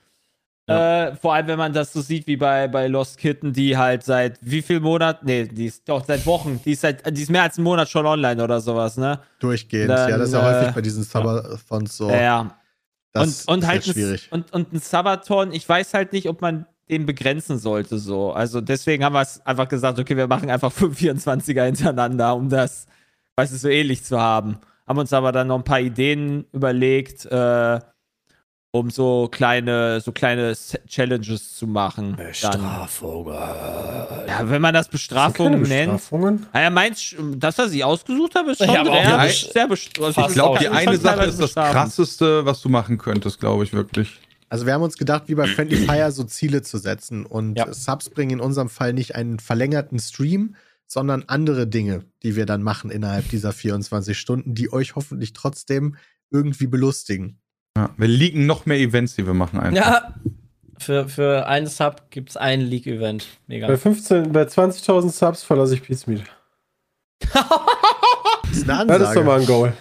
Äh, vor allem, wenn man das so sieht wie bei, bei Lost Kitten, die halt seit wie viel Monaten, nee, die ist doch seit Wochen, die ist seit, die ist mehr als einen Monat schon online oder sowas, ne? Durchgehend. Dann, ja, das ist ja häufig äh, bei diesen Subathons so. Ja, das und, und ist halt ja schwierig. Ein, und, und ein Sabaton, ich weiß halt nicht, ob man den begrenzen sollte so. Also deswegen haben wir es einfach gesagt, okay, wir machen einfach (laughs) 5 24er hintereinander, um das, weißt du, so ähnlich zu haben. Haben uns aber dann noch ein paar Ideen überlegt, äh, um so kleine, so kleine Challenges zu machen. Dann, ja, wenn man das Bestrafung Keine nennt. Bestrafungen? Ah, ja, meinst du, das, was ich ausgesucht habe, ist Ich schon habe auch sehr, eine sehr best- also Fast Ich glaube, die eine Sache ist das bestrafend. krasseste, was du machen könntest, glaube ich, wirklich. Also wir haben uns gedacht, wie bei Friendly (clears throat) Fire so Ziele zu setzen. Und Ja. Subs bringen in unserem Fall nicht einen verlängerten Stream, sondern andere Dinge, die wir dann machen innerhalb dieser 24 Stunden, die euch hoffentlich trotzdem irgendwie belustigen. Ja, wir liegen noch mehr Events, die wir machen einfach. Ja, für, für einen Sub gibt es ein League-Event. Mega. Bei 15, bei 20.000 Subs verlasse ich Pizmeet. Das ist eine Das ist doch mal Ansage. ein Goal.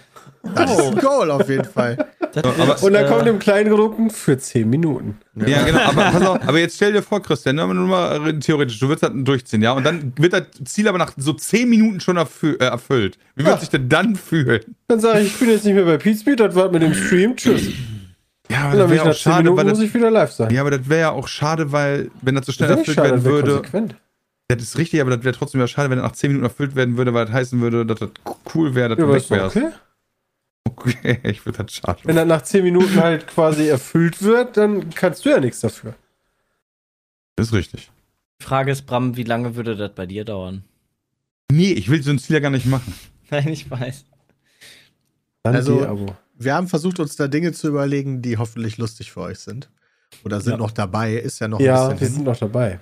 Das ist ein Goal auf jeden Fall. aber, Und dann Äh, kommt im Kleingedruckten für 10 Minuten. ja, genau. Aber, pass auf, aber jetzt stell dir vor, Christian, nur mal äh, theoretisch, du würdest das durchziehen, ja? Und dann wird das Ziel aber nach so 10 Minuten schon erfü äh, erfüllt. Wie wird Ja. sich denn dann fühlen? Dann sage ich, ich bin jetzt nicht mehr bei Pizmeet, das war mit dem Stream. Tschüss. Ja, dann bin ich auch nach 10 schade, Minuten weil muss das, ich wieder live sein. ja, aber das wäre ja auch schade, weil, wenn das so schnell Das ist erfüllt werden wäre würde, konsequent. das ist richtig, aber das wäre trotzdem ja schade, wenn das nach 10 Minuten erfüllt werden würde, weil das heißen würde, dass das cool wäre, dass Ja, du aber weg wärst. okay. Okay, (laughs) ich würde das schade. Wenn dann nach 10 Minuten halt quasi erfüllt wird, dann kannst du ja nichts dafür. Das ist richtig. Die Frage ist, Bram, wie lange würde das bei dir dauern? Nee, ich will so ein Ziel ja gar nicht machen. (laughs) Nein, ich weiß. Dann Also-. Wir haben versucht, uns da Dinge zu überlegen, die hoffentlich lustig für euch sind. Oder sind Ja. noch dabei, ist ja noch Ja, ein wir bisschen sind hin. noch dabei.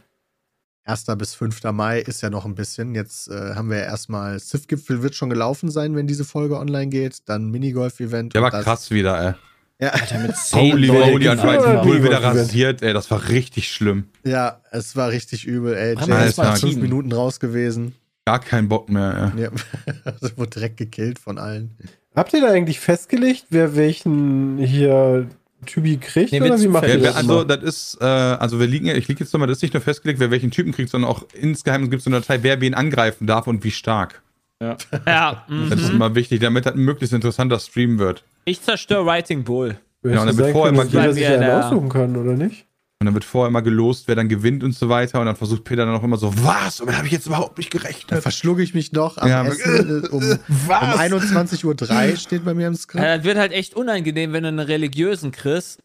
1. bis 5. Mai ist ja noch ein bisschen. Jetzt äh, haben wir ja erstmal, Civ-Gipfel wird schon gelaufen sein, wenn diese Folge online geht. Dann Minigolf-Event. Der und war das- krass wieder, ey. Ja, Alter, mit (laughs) zehn Holy moly. Red Ja, Bull wieder rasiert, ey. Das war richtig schlimm. ja, es war richtig übel, ey. Jay das ist war nach fünf. Minuten raus gewesen. Gar kein Bock mehr, ey. Ja, (laughs) also wurde direkt gekillt von allen. Habt ihr da eigentlich festgelegt, wer welchen hier Typi kriegt? Nee, oder wie macht ihr Ja, das? also, das ist, äh, also wir liegen, ja- ich liege jetzt nochmal, das ist nicht nur festgelegt, wer welchen Typen kriegt, sondern auch insgeheim gibt es eine Datei, wer wen angreifen darf und wie stark. Ja, (laughs) mhm. Das ist immer wichtig, damit das ein möglichst interessanter Stream wird. ich zerstöre Writing Bull. Ja, und wird vorher mal dass jeder sich einen aussuchen kann, oder nicht? Und dann wird vorher immer gelost, wer dann gewinnt und so weiter. Und dann versucht Peter dann auch immer so, was? Damit habe ich jetzt überhaupt nicht gerechnet. verschlug ich mich noch am Ja, Essen äh, um, (laughs) um Was? 21.03 Uhr steht bei mir im Skript. Ja, das wird halt echt unangenehm, wenn du einen religiösen kriegst.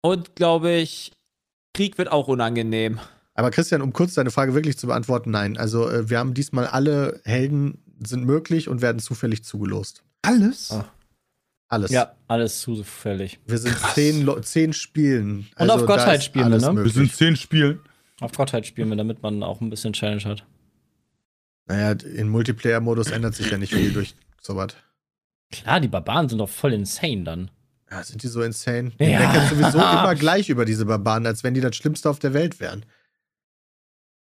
Und glaube ich, Krieg wird auch unangenehm. Aber Christian, um kurz deine Frage wirklich zu beantworten, nein. Also äh, wir haben diesmal alle Helden sind möglich und werden zufällig zugelost. Alles? Ah. Alles. Ja, alles zufällig. Wir sind zehn, zehn Spielen. Und auf da Gottheit spielen wir, ne? Wir möglich. sind zehn Spielen. Auf Gottheit spielen wir, damit man auch ein bisschen Challenge hat. Naja, in Multiplayer-Modus ändert sich ja nicht viel durch sowas. Klar, die Barbaren sind doch voll insane dann. Ja, sind die so insane? Die Ja. meckern sowieso (laughs) immer gleich über diese Barbaren, als wenn die das Schlimmste auf der Welt wären.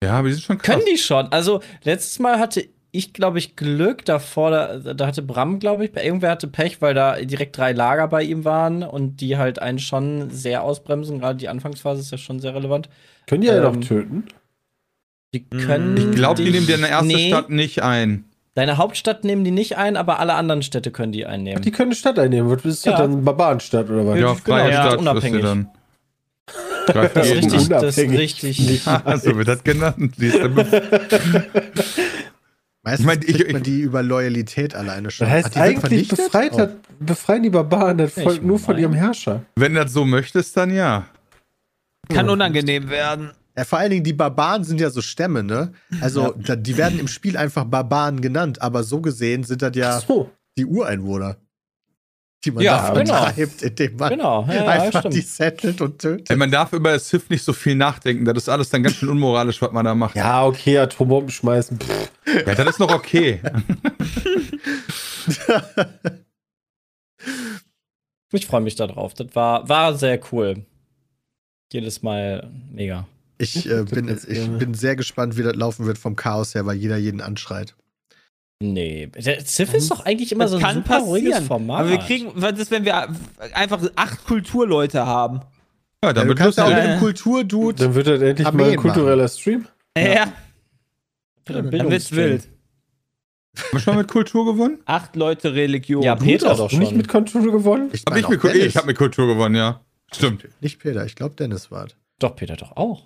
Ja, aber die sind schon krass. Können die schon? Also, letztes Mal hatte ich, glaube ich, Glück davor. Da, da hatte Bram, glaube ich, irgendwer hatte Pech, weil da direkt drei Lager bei ihm waren und die halt einen schon sehr ausbremsen. Gerade die Anfangsphase ist ja schon sehr relevant. Können die ja Ähm, noch töten? Die können. Ich glaube, die nehmen dir eine erste nee, Stadt nicht ein. Deine Hauptstadt nehmen die nicht ein, aber alle anderen Städte können die einnehmen. Die können eine Stadt einnehmen. Was ist Ja. das dann? Barbarenstadt oder was? Ja, Ja, genau, freie die sind Stadt du unabhängig. dann. (laughs) Greift das ist richtig, das ist Unabhängig. richtig. (laughs) so wird das genannt. (laughs) Meistens Ich mein, ich- man ich- die über Loyalität alleine schon. Das heißt, eigentlich befreit Oh. hat, befreien die Barbaren das Ich Volk nur von ihrem Herrscher. Wenn du das so möchtest, dann ja. Kann Ja. unangenehm werden. Ja, vor allen Dingen, die Barbaren sind ja so Stämme, ne? Also, da, die werden im Spiel einfach Barbaren genannt, aber so gesehen sind das ja so. die Ureinwohner, die man Ja, da genau. vertreibt, indem man Genau, ja, ja, einfach stimmt. die settelt und tötet. Ey, man darf über das Sith nicht so viel nachdenken. Das ist alles dann ganz schön unmoralisch, was man da macht. Ja, okay, Atombomben schmeißen. Pff. Ja, das ist noch okay. (laughs) Ich freue mich darauf. Das war, war sehr cool. Jedes Mal mega. Ich, äh, bin, jetzt ich bin sehr gespannt, wie das laufen wird vom Chaos her, weil jeder jeden anschreit. Nee. Der Civ ist doch eigentlich immer Das so ein kann super ruhiges passieren. Format. Aber wir kriegen, was ist, wenn wir einfach acht Kulturleute haben? Ja, Ja, dann du wird ja auch lustig. mit dem Kulturdude. Dann wird das endlich mal Armeen ein kultureller Stream. Ja, Dann dann wird's wild. Haben wir schon mit Kultur gewonnen? Acht Leute Religion. Ja, Peter Hast doch du nicht schon. mit Kultur gewonnen? Ich, Hab ich, mit, ich habe mit Kultur gewonnen, ja. Stimmt. Nicht Peter, ich glaube Dennis war es. Doch, Peter doch auch.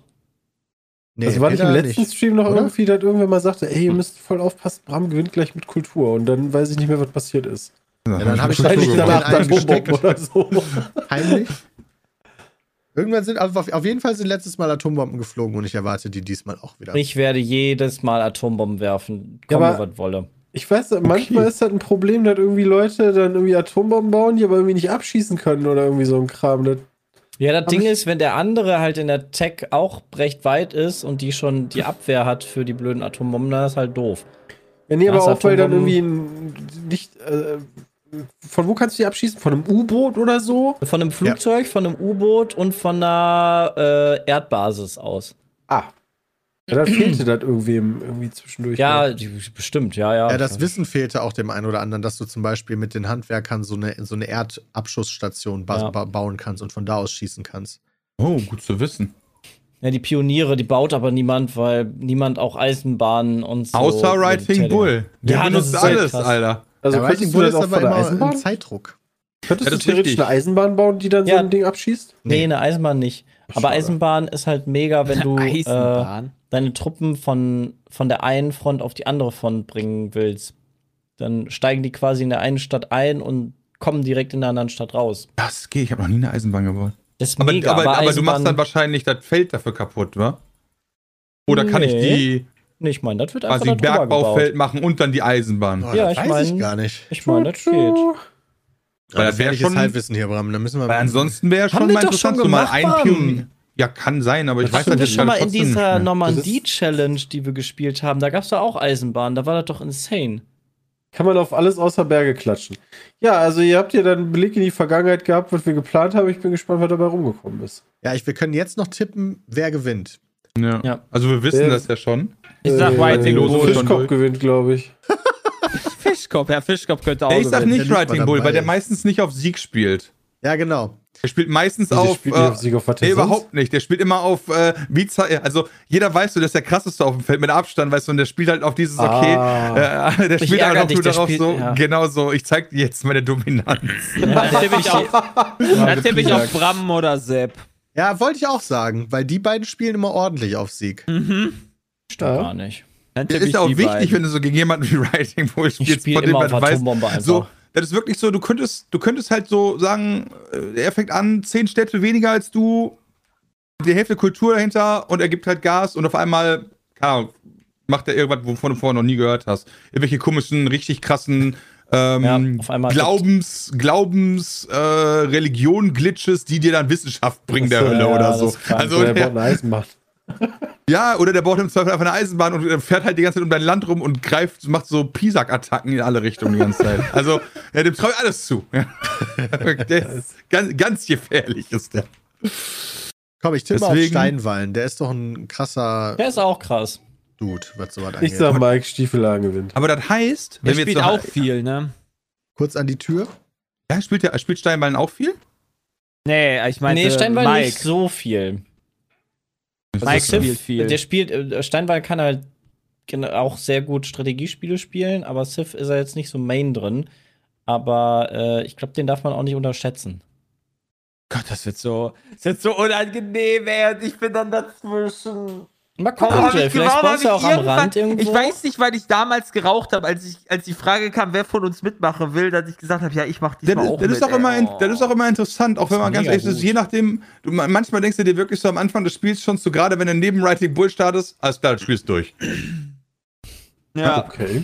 Nee, also war nicht im letzten Stream noch oder? irgendwie, dass irgendwer mal sagte, ey, ihr müsst voll aufpassen, Bram gewinnt gleich mit Kultur. Und dann weiß ich nicht mehr, was passiert ist. Ja, dann hab ich Wahrscheinlich danach dann. Bobo oder so. (laughs) Heimlich. Irgendwann sind, auf auf jeden Fall sind letztes Mal Atombomben geflogen und ich erwarte die diesmal auch wieder. Ich werde jedes Mal Atombomben werfen. Ja, Komme, aber- was wolle. Ich weiß, manchmal ist das ein Problem, dass irgendwie Leute dann irgendwie Atombomben bauen, die aber irgendwie nicht abschießen können oder irgendwie so ein Kram. Das, Ja, das Ding ist, wenn der andere halt in der Tech auch recht weit ist und die schon die Abwehr hat für die blöden Atombomben, dann ist halt doof. ja, nee, aber auch weil dann irgendwie ein, nicht. Äh, von wo kannst du die abschießen? Von einem U-Boot oder so? Von einem Flugzeug, von einem U-Boot und von einer äh, Erdbasis aus. Ah. Ja, dann fehlte (clears throat) das irgendwem irgendwie zwischendurch. Ja, noch. die, bestimmt, ja, ja. ja, das Wissen fehlte auch dem einen oder anderen, dass du zum Beispiel mit den Handwerkern so eine, so eine Erdabschussstation ba Ja. ba bauen kannst und von da aus schießen kannst. Oh, gut zu wissen. Ja, die Pioniere, die baut aber niemand, weil niemand auch Eisenbahnen und so. Außer Writing Bull. Der Ja, das benutzt halt alles, krass. Alter. also ja, Writing Bull das ist aber immer Eisenbahn? im Zeitdruck. Könntest Ja, du das theoretisch richtig. eine Eisenbahn bauen, die dann Ja. so ein Ding abschießt? Nee, eine Eisenbahn nicht. Aber. Eisenbahn ist halt mega, wenn du (laughs) äh, Eisenbahn. Deine Truppen von, von der einen Front auf die andere Front bringen willst. Dann steigen die quasi in der einen Stadt ein und kommen direkt in der anderen Stadt raus. Das geht. Ich habe noch nie eine Eisenbahn gebaut. Das ist Aber, mega. aber, aber, du Eisenbahn- machst dann wahrscheinlich das Feld dafür kaputt, wa? Oder kann ich Nee. die Nee, ich meine, das wird einfach quasi da drüber Bergbaufeld machen und dann die Eisenbahn? Oh, Ja, das ich weiß mein- ich gar nicht. Ich meine, das geht. Weil Aber das wär gefährliches schon- Halbwissen hier, Bram. Da müssen wir Weil ansonsten wäre schon mal schon interessant, so mal ein. Pionier. Ja, kann sein, aber ich Hast weiß halt das jetzt schon mal halt in trotzdem nicht dieser. Normandie-Challenge, die wir gespielt haben, da gab es da auch Eisenbahn, da war das doch insane. Kann man auf alles außer Berge klatschen. Ja, also ihr habt ja dann einen Blick in die Vergangenheit gehabt, was wir geplant haben. Ich bin gespannt, was dabei rumgekommen ist. Ja, ich, wir können jetzt noch tippen, wer gewinnt. Ja. Ja. Also wir wissen Äh, das ja schon. Ich sag Äh, Writing Bull. schon Fischkopf gewinnt, glaube ich. (laughs) Fischkopf, ja, Fischkopf könnte auch ich sag gewinnen. nicht nicht Writing mal Bull, weil der ist. meistens nicht auf Sieg spielt. Ja, genau. Er spielt meistens Wieso auf. spielt Äh, auf Sieg auf was nee, überhaupt nicht. Der spielt immer auf äh, wie Also jeder weiß so, das ist der krasseste auf dem Feld mit Abstand, weißt du, und der spielt halt auf dieses okay. Ah. Äh, (laughs) der Ich spielt halt auch nur der darauf spielt- so, ja. genau so, ich zeig dir jetzt meine Dominanz. (laughs) Da tippe ich auf, da tippe ich auf Bram oder Sepp. Ja, wollte ich auch sagen, weil die beiden spielen immer ordentlich auf Sieg. Mhm. Stimmt Ja. gar nicht. Dann ist ja auch wichtig, beiden. wenn du so gegen jemanden wie Writing Ich spielst, spiele immer auf man weiß. So, das ist wirklich so, du könntest, du könntest halt so sagen, äh, er fängt an, zehn Städte weniger als du, die Hälfte Kultur dahinter und er gibt halt Gas und auf einmal, keine Ahnung, macht er irgendwas, wovon du vorher noch nie gehört hast. Irgendwelche komischen, richtig krassen ähm, Ja, Glaubens, Glaubens, äh, Religion, Glitches, die dir dann Wissenschaft bringen der Hölle ja, oder so. Also er der, eine Eisenbahn. Ja, oder der baut im Zweifel einfach eine Eisenbahn und äh, fährt halt die ganze Zeit um dein Land rum und greift, macht so Pisak-Attacken in alle Richtungen die ganze Zeit. (laughs) Also, ja, dem traue ich alles zu. Ja. (laughs) der ist ganz, ganz gefährlich ist der. Komm, ich tippe auf Deswegen- Steinwallen. Der ist doch ein krasser Der ist auch krass. Dude, was sowas Ich angeht. sag Mike Stiefelagen gewinnt. Aber das heißt, Der spielt noch, auch viel, ne? Kurz an die Tür. Ja, spielt, der, spielt Steinballen auch viel? Nee, ich meine, nee, Steinwall Mike. nicht so viel. Mike spielt viel. Der spielt, äh, Steinwall kann halt auch sehr gut Strategiespiele spielen, aber Sif ist er jetzt nicht so main drin. Aber äh, ich glaube, den darf man auch nicht unterschätzen. Gott, das wird so, das wird so unangenehm, ey, und ich bin dann dazwischen. Mal gucken, Warum Jay, ich- vielleicht du hab auch am Rand irgendwo. Ich weiß nicht, weil ich damals geraucht habe, als, ich, als die Frage kam, wer von uns mitmachen will, dass ich gesagt habe, ja, ich mach Das, diesmal auch das, mit. ist auch immer, Oh. das ist auch immer interessant, auch wenn man ganz ehrlich ist, gut. je nachdem, du, manchmal denkst du dir wirklich so am Anfang des Spiels schon so, gerade wenn du neben Writing Bull startest, alles klar, du spielst durch. Ja. Okay.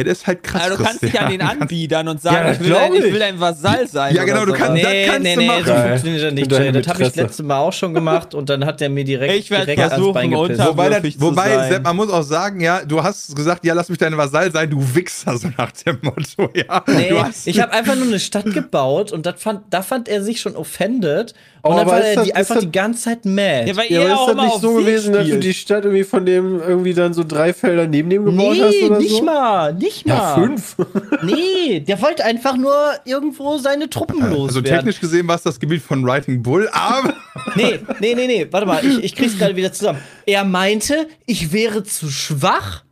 Ja, der ist halt krass. Also, du kannst dich an Christian. ihn anbiedern und sagen, Ja, ich, will glaub ein, ich will ein Vasall sein. Ja, genau, du kannst- sowas. das kannst nee, du nee, machen. so funktioniert Für nicht, Jay. Das habe ich letztes Mal auch schon gemacht und dann hat der mir direkt, Ich direkt ans versuchen, Bein gepisst. Wobei, das, wobei. Sepp, man muss auch sagen, ja, du hast gesagt, ja, lass mich dein Vasall sein, du Wichser, so nach dem Motto, ja. Nee, du hast, ich habe einfach nur eine Stadt gebaut und fand, da fand er sich schon offended. Und Oh, dann aber war er das- die einfach das- die ganze Zeit mad. Ja, weil Ja, aber auch ist das nicht so gewesen, dass du die Stadt irgendwie von dem irgendwie dann so drei Felder neben dem gebaut hast nee, oder nicht so? mal, nicht mal. Ja, fünf. (laughs) Nee, der wollte einfach nur irgendwo seine Truppen also loswerden. technisch gesehen war es das Gebiet von Writing Bull, aber (laughs) Nee, nee, nee, nee, warte mal, ich, ich krieg's gerade wieder zusammen. Er meinte, ich wäre zu schwach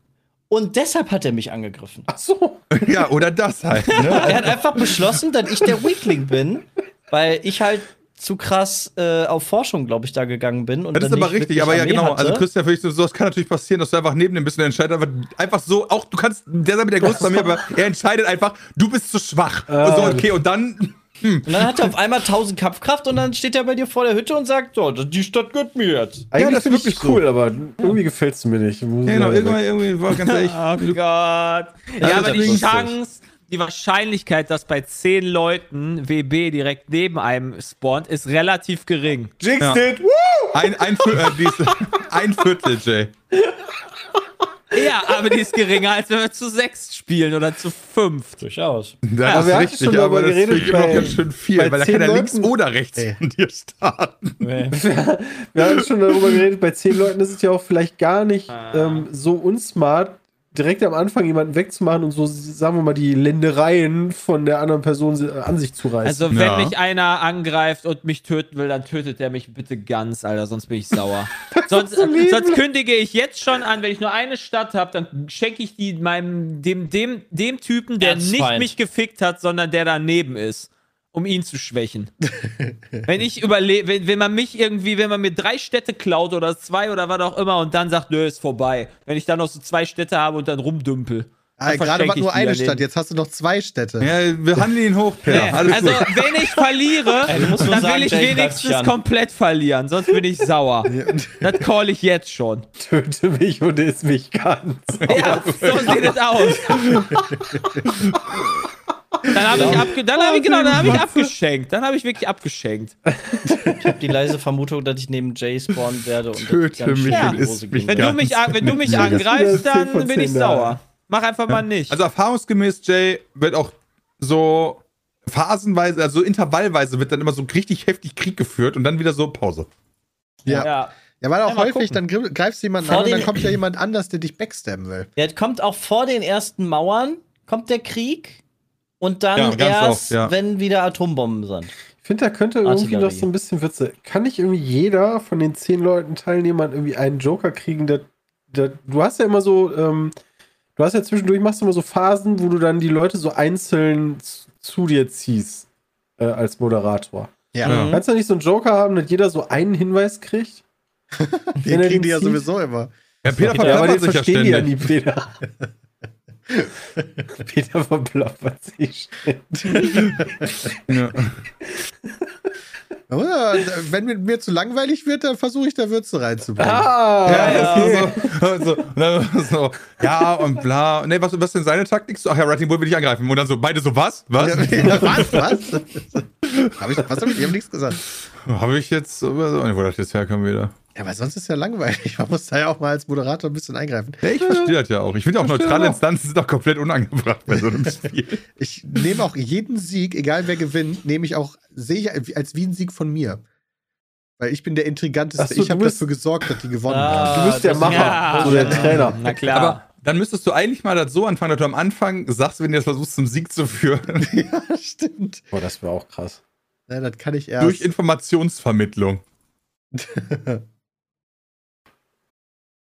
und deshalb hat er mich angegriffen. Ach so. ja, oder das halt, ne? (laughs) Er hat einfach beschlossen, dass ich der Weakling bin, weil ich halt zu krass äh, auf Forschung, glaube ich, da gegangen bin. Und Das ist aber nicht richtig, aber ja Armee genau. hatte. Also Christian, für dich so, das kann natürlich passieren, dass du einfach neben dem bist und er entscheidet einfach, einfach so, auch du kannst, der sei mit der Größte bei mir, aber (laughs) er entscheidet einfach, du bist zu schwach. Ah. und so, okay, und dann, (laughs) Und dann hat er auf einmal 1000 Kampfkraft und dann steht er bei dir vor der Hütte und sagt, so, die Stadt gehört mir jetzt. Eigentlich das ist finde ich wirklich cool, aber irgendwie gefällt's mir nicht. Muss ich ja, genau, irgendwann, irgendwie, war ganz (laughs) ehrlich, Oh Gott. Ja, das aber die. Chance, die Wahrscheinlichkeit, dass bei 10 Leuten WB direkt neben einem spawnt, ist relativ gering. Jinxed Ja. it! Woo! ein, ein, Viertel, äh, ein Viertel, Jay. Ja, aber die ist geringer, als wenn wir zu sechs spielen oder zu fünf. Durchaus. Das aber wir ist hatten richtig, schon aber darüber das geredet ich immer ganz schön viel, weil da zehn kann er links Leuten- oder rechts Ey. von dir starten. (laughs) (laughs) Wir haben schon darüber geredet, bei zehn Leuten ist es ja auch vielleicht gar nicht ähm, so unsmart, direkt am Anfang jemanden wegzumachen und so, sagen wir mal, die Ländereien von der anderen Person an sich zu reißen. Also, wenn Ja. mich einer angreift und mich töten will, dann tötet er mich bitte ganz, Alter, sonst bin ich sauer. (laughs) sonst, so sonst kündige ich jetzt schon an, wenn ich nur eine Stadt habe, dann schenke ich die meinem, dem, dem, dem Typen, der nicht Erzfeind. mich gefickt hat, sondern der daneben ist. Um ihn zu schwächen. wenn ich überlebe, wenn, wenn man mich irgendwie, wenn man mir drei Städte klaut oder zwei oder was auch immer und dann sagt, nö, ist vorbei. Wenn ich dann noch so zwei Städte habe und dann rumdümpel. Ah, gerade war ich nur eine daneben. Stadt, jetzt hast du noch zwei Städte. Ja, wir handeln ihn hoch. Nee, Alles also, gut. wenn ich verliere, (laughs) Ey, dann sagen, will ich wenigstens komplett verlieren, sonst bin ich sauer. Das call ich jetzt schon. Töte mich und ist mich ganz. Ja, so sieht es aus. (laughs) Dann habe ich, abge dann hab ich, genau, dann hab ich abgeschenkt. Dann habe ich wirklich abgeschenkt. Ich habe die leise Vermutung, dass ich neben Jay spawnen werde und Töte mich in und isst mich Wenn du mich, wenn du mich Ja, angreifst, wieder 10 dann bin ich 10 sauer. Mach einfach mal nicht. Also erfahrungsgemäß, Jay, wird auch so phasenweise, also intervallweise wird dann immer so richtig heftig Krieg geführt und dann wieder so Pause. Ja. ja. Ja, weil auch Ja, häufig, gucken. dann greifst du jemanden Vor an und dann kommt ja jemand anders, der dich backstabben will. Der kommt auch vor den ersten Mauern, kommt der Krieg und dann Ja, erst, oft, ja. wenn wieder Atombomben sind. Ich finde, da könnte irgendwie noch so ein bisschen Witze. Kann nicht irgendwie jeder von den zehn Leuten Teilnehmern irgendwie einen Joker kriegen? Der, der, du hast ja immer so, ähm, du hast ja zwischendurch machst du immer so Phasen, wo du dann die Leute so einzeln zu dir ziehst äh, als Moderator. Ja, Ja. Kannst du nicht so einen Joker haben, dass jeder so einen Hinweis kriegt? (laughs) die er kriegen den die ja sowieso immer. Ja, Peter den verplappert sich ja verstehen die ja ständig. nie, Peter. (laughs) (laughs) Peter verplappert sich. Ja. Ja, wenn mir, mir zu langweilig wird, dann versuche ich da Würze reinzubringen. Ah, Ja, okay. so, so, so, ja, und bla. Nee, was, was ist denn seine Taktik? So, ach ja, Writing Bull will ich angreifen. Und dann so, beide so, was? Was? Ja, was? Was? (laughs) hab ich, was hab ich? Ich hab nichts gesagt. Habe ich jetzt, wo das jetzt herkommt wieder. Ja, aber sonst ist ja langweilig. Man muss da ja auch mal als Moderator ein bisschen eingreifen. Ja, ich verstehe das ja auch. Ich finde auch neutrale auch. Instanzen sind doch komplett unangebracht bei so einem (laughs) Spiel. Ich nehme auch jeden Sieg, egal wer gewinnt, nehme ich auch, sehe ich als wie ein Sieg von mir. Weil ich bin der Intriganteste. So, ich habe dafür gesorgt, dass die gewonnen Ah, haben. Du bist der Macher, Ja. so der Trainer. Na klar. Aber dann müsstest du eigentlich mal das so anfangen, dass du am Anfang sagst, wenn du das versuchst, zum Sieg zu führen, (laughs) Ja, stimmt. Boah, das wäre auch krass. Ja, das kann ich erst. durch Informationsvermittlung. (laughs)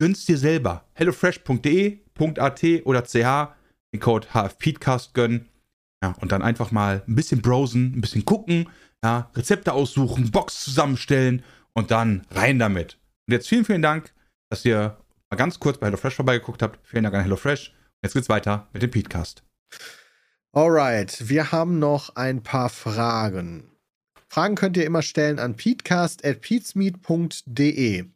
gönn's dir selber. hellofresh.de.at oder ch den Code HFPeedcast gönnen. Ja, und dann einfach mal ein bisschen browsen, ein bisschen gucken, ja, Rezepte aussuchen, Box zusammenstellen und dann rein damit. Und jetzt vielen, vielen Dank, dass ihr mal ganz kurz bei HelloFresh vorbeigeguckt habt. Vielen Dank an HelloFresh. Jetzt geht's weiter mit dem Peatcast. Alright, wir haben noch ein paar Fragen. Fragen könnt ihr immer stellen an peatcast.peatsmeet.de.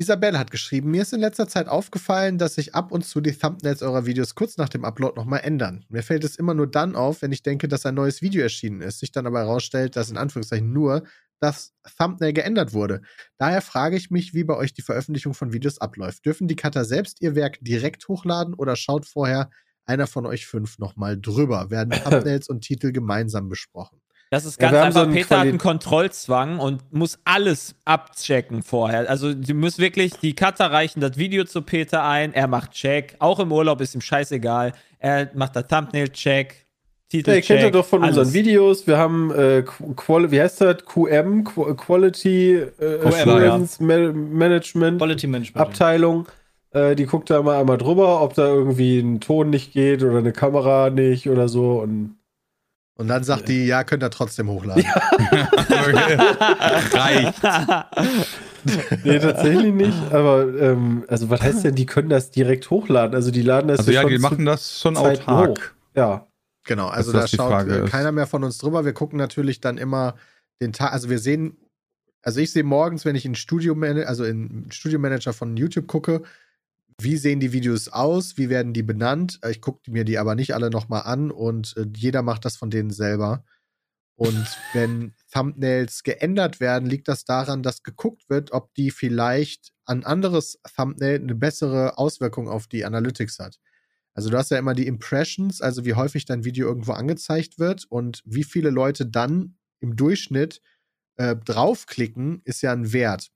Isabelle hat geschrieben, mir ist in letzter Zeit aufgefallen, dass sich ab und zu die Thumbnails eurer Videos kurz nach dem Upload nochmal ändern. Mir fällt es immer nur dann auf, wenn ich denke, dass ein neues Video erschienen ist, sich dann aber herausstellt, dass in Anführungszeichen nur das Thumbnail geändert wurde. Daher frage ich mich, wie bei euch die Veröffentlichung von Videos abläuft. Dürfen die Cutter selbst ihr Werk direkt hochladen oder schaut vorher einer von euch fünf nochmal drüber? Werden (laughs) Thumbnails und Titel gemeinsam besprochen? Das ist Ja, ganz haben einfach. so Peter hat einen Quali- Kontrollzwang und muss alles abchecken vorher. Also, du musst wirklich, die Cutter reichen das Video zu Peter ein, er macht Check. Auch im Urlaub ist ihm scheißegal. Er macht das Thumbnail-Check, Titel Ja, ihr kennt ja doch von alles. unseren Videos. Wir haben, äh, Qual wie heißt das? QM, Qu Quality äh, Assurance Ma Management Quality Management. Abteilung. Äh, die guckt da mal einmal drüber, ob da irgendwie ein Ton nicht geht oder eine Kamera nicht oder so. Und Und dann sagt die, ja, könnt ihr trotzdem hochladen. (laughs) Reicht. nee, tatsächlich nicht. Aber ähm, also was heißt denn, die können das direkt hochladen? Also die laden das Also ja, schon die machen das schon Zeiten autark. hoch. Ja. Genau, also da schaut Frage äh, ist. keiner mehr von uns drüber. Wir gucken natürlich dann immer den Tag, also wir sehen, also ich sehe morgens, wenn ich in Studio, also in Studio Manager von YouTube gucke, wie sehen die Videos aus, wie werden die benannt. Ich gucke mir die aber nicht alle nochmal an und äh, jeder macht das von denen selber. Und (laughs) wenn Thumbnails geändert werden, liegt das daran, dass geguckt wird, ob die vielleicht ein anderes Thumbnail eine bessere Auswirkung auf die Analytics hat. Also du hast ja immer die Impressions, also wie häufig dein Video irgendwo angezeigt wird und wie viele Leute dann im Durchschnitt äh, draufklicken, ist ja ein Wert.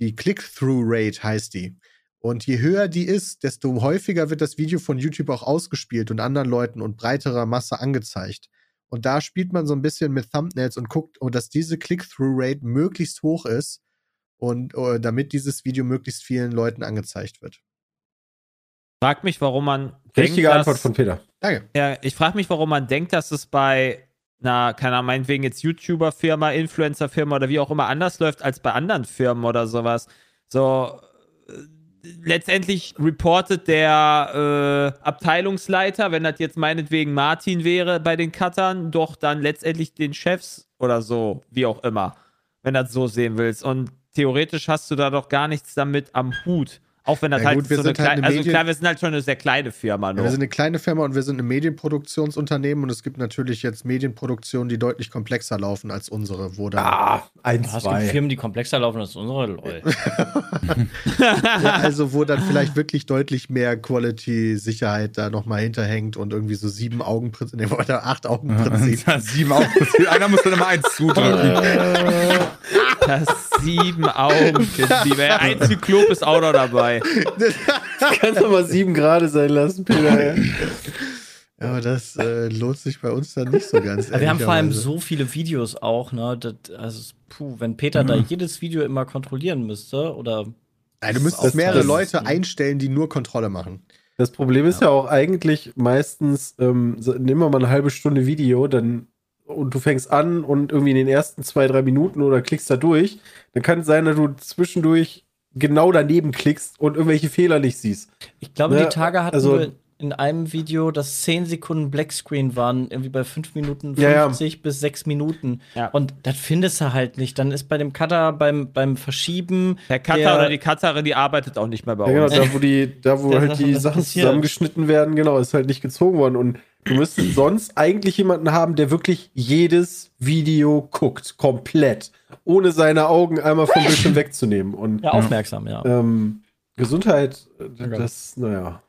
Die Click-Through-Rate heißt die. Und je höher die ist, desto häufiger wird das Video von YouTube auch ausgespielt und anderen Leuten und breiterer Masse angezeigt. Und da spielt man so ein bisschen mit Thumbnails und guckt, oh, dass diese Click-Through-Rate möglichst hoch ist und äh, damit dieses Video möglichst vielen Leuten angezeigt wird. Frag mich, warum man. Richtige denkt, Antwort dass- von Peter. Danke. Ja, ich frage mich, warum man denkt, dass es bei einer, keine Ahnung, meinetwegen jetzt YouTuber-Firma, Influencer-Firma oder wie auch immer anders läuft als bei anderen Firmen oder sowas. So, äh, letztendlich reportet der äh, Abteilungsleiter, wenn das jetzt meinetwegen Martin wäre bei den Cuttern, doch dann letztendlich den Chefs oder so, wie auch immer, wenn du das so sehen willst. Und theoretisch hast du da doch gar nichts damit am Hut. Auch wenn das Ja, halt gut, wir so eine sind halt kleine, eine also Medien- klar, wir sind halt schon eine sehr kleine Firma. Ja, wir sind eine kleine Firma und wir sind ein Medienproduktionsunternehmen und es gibt natürlich jetzt Medienproduktionen, die deutlich komplexer laufen als unsere, wo dann Ah, ein, Es gibt zwei. Firmen, die komplexer laufen als unsere. Lol. (laughs) ja, also wo dann vielleicht wirklich deutlich mehr Quality-Sicherheit da nochmal hinterhängt und irgendwie so sieben Augenprinzip, nee, oder acht Augenprinzip. (laughs) Sieben Augen. Einer muss dann immer eins (laughs) zudrücken. Das sieben Augen. Ein Zyklop ist auch noch dabei. Kannst du mal sieben Grade sein lassen, Peter. ja. (laughs) Ja, aber das äh, lohnt sich bei uns dann nicht so ganz. Wir haben vor allem so viele Videos auch, ne? Das, also, puh, wenn Peter da jedes Video immer kontrollieren müsste, oder Nein, du müsstest Das- mehrere das- Leute einstellen, die nur Kontrolle machen. Das Problem ist ja, auch eigentlich meistens, ähm, so, nimm mal eine halbe Stunde Video, dann und du fängst an und irgendwie in den ersten zwei, drei Minuten oder klickst da durch, dann kann es sein, dass du zwischendurch genau daneben klickst und irgendwelche Fehler nicht siehst. ich glaube, Ne, die Tage hatten also- wir in einem Video, dass 10 Sekunden Blackscreen waren, irgendwie bei 5 Minuten Ja, ja. 50 bis 6 Minuten. Ja. Und das findest du halt nicht. Dann ist bei dem Cutter beim, beim Verschieben. Der Cutter der- oder die Cutterin, die arbeitet auch nicht mehr bei Ja, genau, uns. da wo die, da wo (laughs) halt die Sachen passiert. zusammengeschnitten werden, genau, ist halt nicht gezogen worden. Und du müsstest sonst eigentlich jemanden haben, der wirklich jedes Video guckt, komplett, ohne seine Augen einmal vom Bildschirm wegzunehmen. Und Ja, aufmerksam, ja. ähm, Gesundheit, äh, das, naja.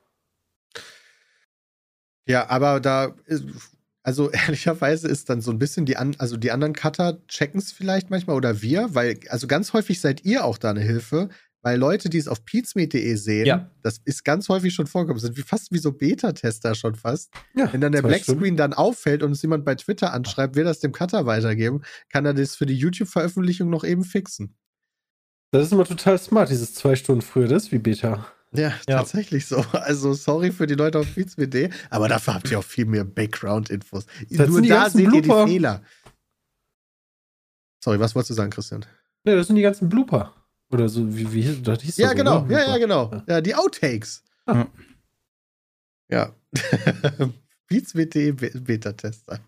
Ja, aber da, ist- also (laughs) ehrlicherweise ist dann so ein bisschen die, an, also die anderen Cutter checken es vielleicht manchmal oder wir, weil, also ganz häufig seid ihr auch da eine Hilfe, weil Leute, die es auf peatsmeet.de sehen, Ja. das ist ganz häufig schon vorgekommen, sind wie fast wie so Beta-Tester schon fast. Ja, Wenn dann der Blackscreen dann auffällt und es jemand bei Twitter anschreibt, will das dem Cutter weitergeben, kann er das für die YouTube-Veröffentlichung noch eben fixen. Das ist immer total smart, dieses zwei Stunden früher, das ist wie Beta. Ja, Ja. tatsächlich so. (laughs) Also sorry für die Leute auf Beats.de, aber dafür habt ihr auch viel mehr Background-Infos. Nur da seht ihr die Blooper. Fehler. Sorry, was wolltest du sagen, Christian? Ne, das sind die ganzen Blooper. Oder so, wie, wie das hieß Ja, das, genau. oder? Ja, ja, genau. Ja, die Outtakes. Ah. Ja. (laughs) Be- Beta-Tester.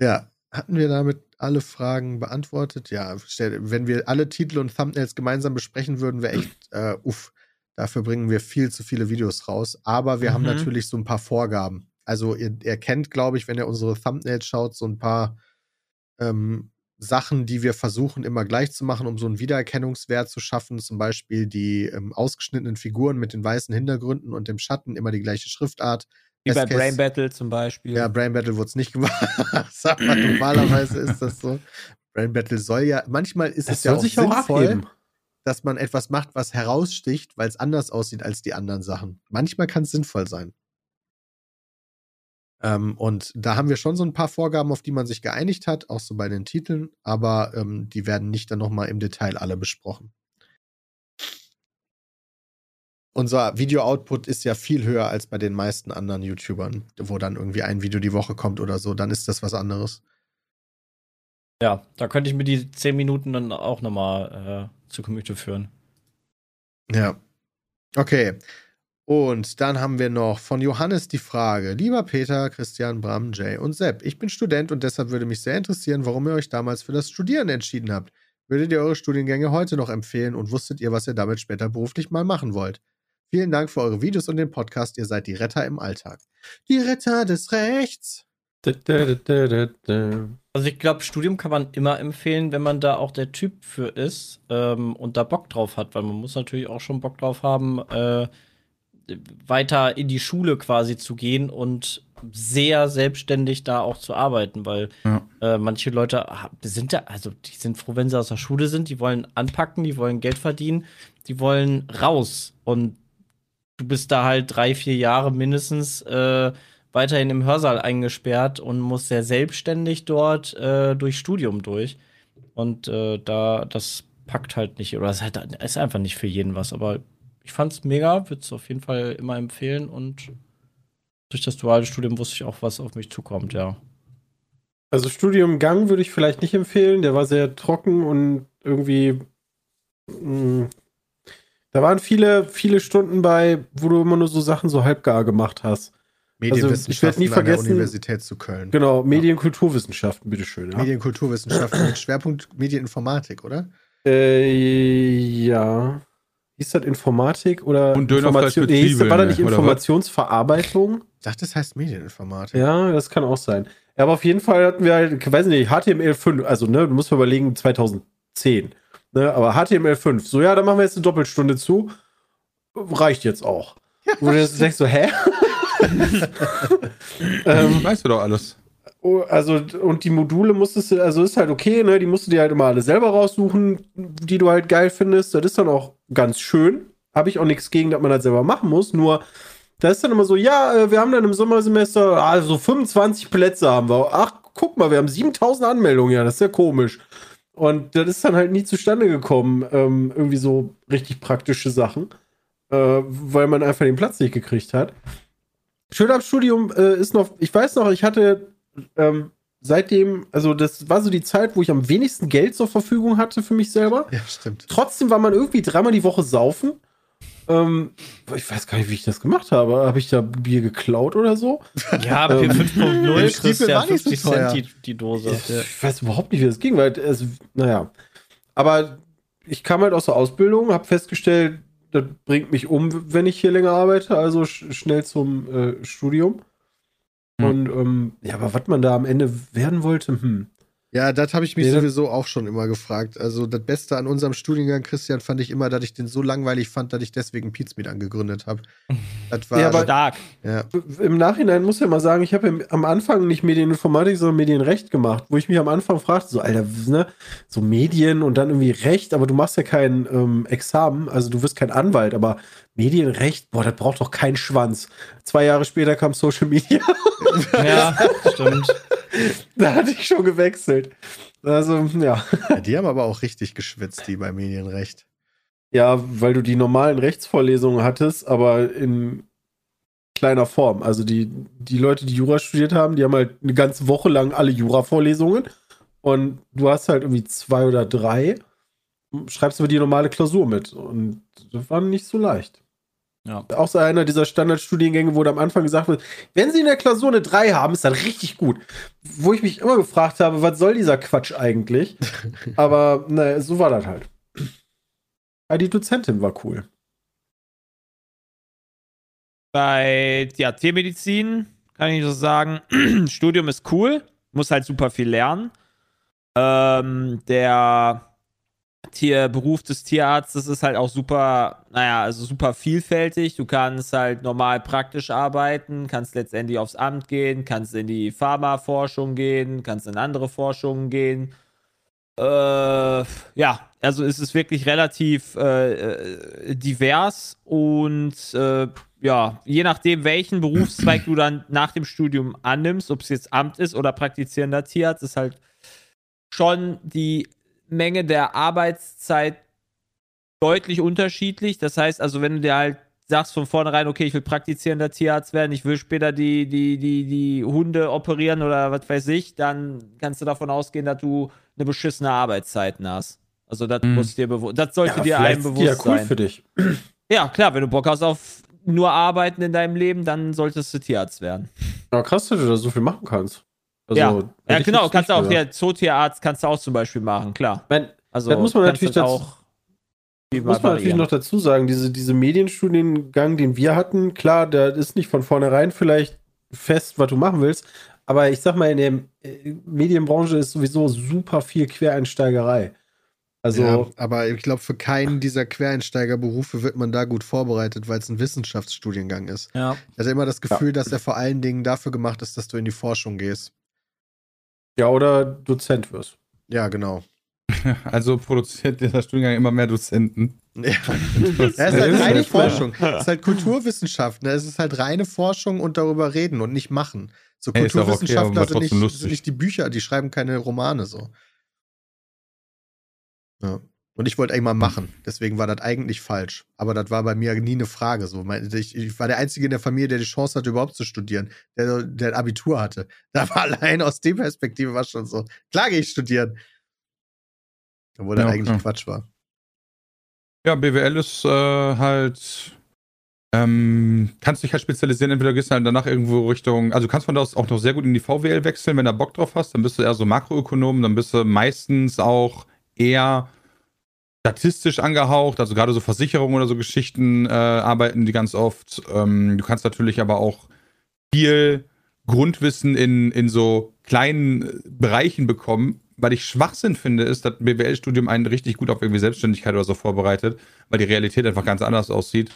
Ja, hatten wir damit alle Fragen beantwortet? Ja, wenn wir alle Titel und Thumbnails gemeinsam besprechen würden, wäre echt, äh, uff, dafür bringen wir viel zu viele Videos raus. Aber wir haben Mhm. natürlich so ein paar Vorgaben. Also ihr, ihr kennt, glaube ich, wenn ihr unsere Thumbnails schaut, so ein paar ähm, Sachen, die wir versuchen immer gleich zu machen, um so einen Wiedererkennungswert zu schaffen. Zum Beispiel die ähm, ausgeschnittenen Figuren mit den weißen Hintergründen und dem Schatten, immer die gleiche Schriftart. Wie bei Brain Battle zum Beispiel. Ja, Brain Battle wurde es nicht gemacht. (laughs) Aber normalerweise ist das so. Brain Battle soll ja, manchmal ist Das es ja auch auch sinnvoll, abheben. Dass man etwas macht, was heraussticht, weil es anders aussieht als die anderen Sachen. Manchmal kann es sinnvoll sein. Ähm, und da haben wir schon so ein paar Vorgaben, auf die man sich geeinigt hat, auch so bei den Titeln, aber ähm, die werden nicht dann nochmal im Detail alle besprochen. Unser Video-Output ist ja viel höher als bei den meisten anderen YouTubern, wo dann irgendwie ein Video die Woche kommt oder so, dann ist das was anderes. Ja, da könnte ich mir die 10 Minuten dann auch nochmal äh, zu Gemüte führen. Ja. Okay. Und dann haben wir noch von Johannes die Frage: Lieber Peter, Christian, Bram, Jay und Sepp, ich bin Student und deshalb würde mich sehr interessieren, warum ihr euch damals für das Studieren entschieden habt. Würdet ihr eure Studiengänge heute noch empfehlen und wusstet ihr, was ihr damit später beruflich mal machen wollt? Vielen Dank für eure Videos und den Podcast. Ihr seid die Retter im Alltag. Die Retter des Rechts. Also ich glaube, Studium kann man immer empfehlen, wenn man da auch der Typ für ist ähm, und da Bock drauf hat, weil man muss natürlich auch schon Bock drauf haben, äh, weiter in die Schule quasi zu gehen und sehr selbstständig da auch zu arbeiten, weil Ja. äh, manche Leute sind da, also die sind froh, wenn sie aus der Schule sind, die wollen anpacken, die wollen Geld verdienen, die wollen raus und du bist da halt drei, vier Jahre mindestens äh, weiterhin im Hörsaal eingesperrt und musst sehr selbstständig dort äh, durch Studium durch. Und äh, da, das packt halt nicht, oder es ist, einfach nicht für jeden was. Aber ich fand's mega, würde es auf jeden Fall immer empfehlen und durch das duale Studium wusste ich auch, was auf mich zukommt, ja. Also Studiumgang würde ich vielleicht nicht empfehlen. Der war sehr trocken und irgendwie. mh, da waren viele, viele Stunden bei, wo du immer nur so Sachen so halbgar gemacht hast. Medienwissenschaften nie an der vergessen- Universität zu Köln. Genau, Medienkulturwissenschaften, bitteschön. Ja. Medienkulturwissenschaften mit Schwerpunkt Medieninformatik, oder? Äh, ja. Hieß das Informatik oder Und Information, nee, hieß das, war das nicht? Informationsverarbeitung? Ich dachte, das heißt Medieninformatik. Ja, das kann auch sein. Ja, aber auf jeden Fall hatten wir halt, ich weiß nicht, HTML5, also ne, du musst mal überlegen, 2010. Ne, aber HTML5, so ja, dann machen wir jetzt eine Doppelstunde zu. Reicht jetzt auch. Wo du jetzt denkst so, hä? Ähm, Weißt du doch alles. Oh, also, und die Module musstest du, also ist halt okay, ne? Die musst du dir halt immer alle selber raussuchen, die du halt geil findest. Das ist dann auch ganz schön. Habe ich auch nichts gegen, dass man das selber machen muss. Nur, da ist dann immer so, ja, äh, wir haben dann im Sommersemester, also 25 Plätze haben wir. Ach, guck mal, wir haben 7000 Anmeldungen, ja, das ist ja komisch. Und das ist dann halt nie zustande gekommen, ähm, irgendwie so richtig praktische Sachen, äh, weil man einfach den Platz nicht gekriegt hat. Schön am Studium äh, ist noch, ich weiß noch, ich hatte ähm, seitdem, also das war so die Zeit, wo ich am wenigsten Geld zur Verfügung hatte für mich selber. Ja, stimmt. Trotzdem war man irgendwie dreimal die Woche saufen. Ähm, ich weiß gar nicht, wie ich das gemacht habe. Habe ich da Bier geklaut oder so? (laughs) Ja, P5.0 der kriegst Stiefel ja war nicht so 50 teuer. Cent die, die Dose. Ich weiß überhaupt nicht, wie das ging, weil es, naja. Aber ich kam halt aus der Ausbildung, habe festgestellt, das bringt mich um, wenn ich hier länger arbeite, also sch schnell zum äh, Studium. Hm. Und ähm, ja, aber was man da am Ende werden wollte, hm. Ja, das habe ich mich Nee, sowieso auch schon immer gefragt. Also das Beste an unserem Studiengang, Christian, fand ich immer, dass ich den so langweilig fand, dass ich deswegen Pizmeet angegründet habe. Das war Ja, aber- Stark. ja. Im Nachhinein muss ich ja mal sagen, ich habe am Anfang nicht Medieninformatik, sondern Medienrecht gemacht, wo ich mich am Anfang fragte, so, Alter, ne, so Medien und dann irgendwie Recht, aber du machst ja kein ähm, Examen, also du wirst kein Anwalt, aber Medienrecht, boah, das braucht doch keinen Schwanz. Zwei Jahre später kam Social Media, (laughs) Ja, stimmt. da hatte ich schon gewechselt. Also, ja. ja. Die haben aber auch richtig geschwitzt, die bei Medienrecht. Ja, weil du die normalen Rechtsvorlesungen hattest, aber in kleiner Form. Also die, die Leute, die Jura studiert haben, die haben halt eine ganze Woche lang alle Jura-Vorlesungen und du hast halt irgendwie zwei oder drei, schreibst aber die normale Klausur mit und das war nicht so leicht. Ja. Auch so einer dieser Standardstudiengänge, wo am Anfang gesagt wird, wenn sie in der Klausur eine 3 haben, ist das richtig gut. Wo ich mich immer gefragt habe, was soll dieser Quatsch eigentlich? (laughs) Aber naja, so war das halt. Ja, die Dozentin war cool. Bei ja, Tiermedizin kann ich so sagen, (clears throat) Studium ist cool, muss halt super viel lernen. Ähm, der Tier, Beruf des Tierarztes ist halt auch super, naja, also super vielfältig. Du kannst halt normal praktisch arbeiten, kannst letztendlich aufs Amt gehen, kannst in die Pharmaforschung gehen, kannst in andere Forschungen gehen. Äh, ja, also es ist wirklich relativ äh, äh, divers und äh, ja, je nachdem, welchen Berufszweig du dann nach dem Studium annimmst, ob es jetzt Amt ist oder praktizierender Tierarzt, ist halt schon die Menge der Arbeitszeit deutlich unterschiedlich. Das heißt also, wenn du dir halt sagst von vornherein, okay, ich will praktizierender Tierarzt werden, ich will später die, die, die, die Hunde operieren oder was weiß ich, dann kannst du davon ausgehen, dass du eine beschissene Arbeitszeiten hast. Also das Mhm. dir bewusst, das sollte dir vielleicht einem bewusst ja cool sein. für dich. Ja, klar, wenn du Bock hast auf nur Arbeiten in deinem Leben, dann solltest du Tierarzt werden. Ja, krass, dass du da so viel machen kannst. Also, ja, ja genau, kannst du auch, ja, Zootierarzt kannst du auch zum Beispiel machen, klar. Mein, Also Das muss man natürlich das dazu- auch muss man natürlich variieren. noch dazu sagen, diese, diese Medienstudiengang, den wir hatten, klar, der ist nicht von vornherein vielleicht fest, was du machen willst, aber ich sag mal, in der äh, Medienbranche ist sowieso super viel Quereinsteigerei. Also, ja, aber ich glaube, für keinen dieser Quereinsteigerberufe wird man da gut vorbereitet, weil es ein Wissenschaftsstudiengang ist. Ja. Ich hatte immer das Gefühl, dass er vor allen Dingen dafür gemacht ist, dass du in die Forschung gehst. Ja, oder Dozent wirst. Ja, genau. (laughs) Also produziert dieser Studiengang immer mehr Dozenten. Ja. Ja, es ist halt reine Forschung. Es ist halt Kulturwissenschaft. Ne? Es ist halt reine Forschung und darüber reden und nicht machen. So Hey, okay, Kulturwissenschaftler aber sind, nicht, trotzdem lustig. sind nicht die Bücher, die schreiben keine Romane so. Ja. Und ich wollte eigentlich mal machen. Deswegen war das eigentlich falsch. Aber das war bei mir nie eine Frage. So. Ich, ich war der Einzige in der Familie, der die Chance hatte, überhaupt zu studieren. Der, der ein Abitur hatte. (laughs) Da war allein aus der Perspektive war schon so. Klar gehe ich studieren. Obwohl das Ja, eigentlich okay. Quatsch war. Ja, BWL ist äh, halt. Ähm, kannst dich halt spezialisieren, entweder gehst du halt danach irgendwo Richtung, also du kannst von da aus auch noch sehr gut in die VWL wechseln, wenn du Bock drauf hast, dann bist du eher so Makroökonom, dann bist du meistens auch eher statistisch angehaucht, also gerade so Versicherungen oder so Geschichten äh, arbeiten die ganz oft. Ähm, du kannst natürlich aber auch viel Grundwissen in, in so kleinen äh, Bereichen bekommen. Weil ich Schwachsinn finde, ist, dass BWL-Studium einen richtig gut auf irgendwie Selbstständigkeit oder so vorbereitet, weil die Realität einfach ganz anders aussieht.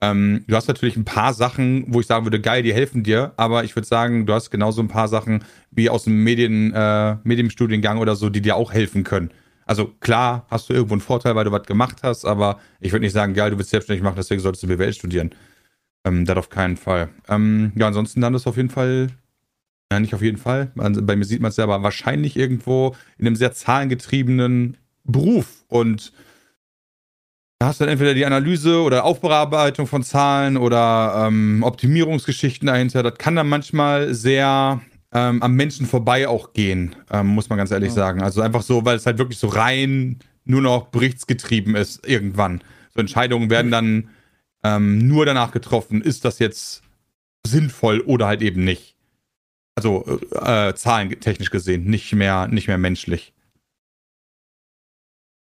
Ähm, du hast natürlich ein paar Sachen, wo ich sagen würde, geil, die helfen dir, aber ich würde sagen, du hast genauso ein paar Sachen wie aus dem Medien, äh, Medienstudiengang oder so, die dir auch helfen können. Also klar hast du irgendwo einen Vorteil, weil du was gemacht hast, aber ich würde nicht sagen, geil, du willst selbstständig machen, deswegen solltest du BWL studieren. Ähm, das auf keinen Fall. Ähm, ja, ansonsten dann ist auf jeden Fall, ja, nicht auf jeden Fall, bei mir sieht man es ja, aber wahrscheinlich irgendwo in einem sehr zahlengetriebenen Beruf und da hast du dann entweder die Analyse oder Aufbearbeitung von Zahlen oder ähm, Optimierungsgeschichten dahinter. Das kann dann manchmal sehr ähm, am Menschen vorbei auch gehen, ähm, muss man ganz ehrlich Ja. sagen. Also einfach so, weil es halt wirklich so rein nur noch berichtsgetrieben ist irgendwann. So Entscheidungen werden dann ähm, nur danach getroffen, ist das jetzt sinnvoll oder halt eben nicht. Also äh, äh, zahlentechnisch gesehen, nicht mehr, nicht mehr menschlich.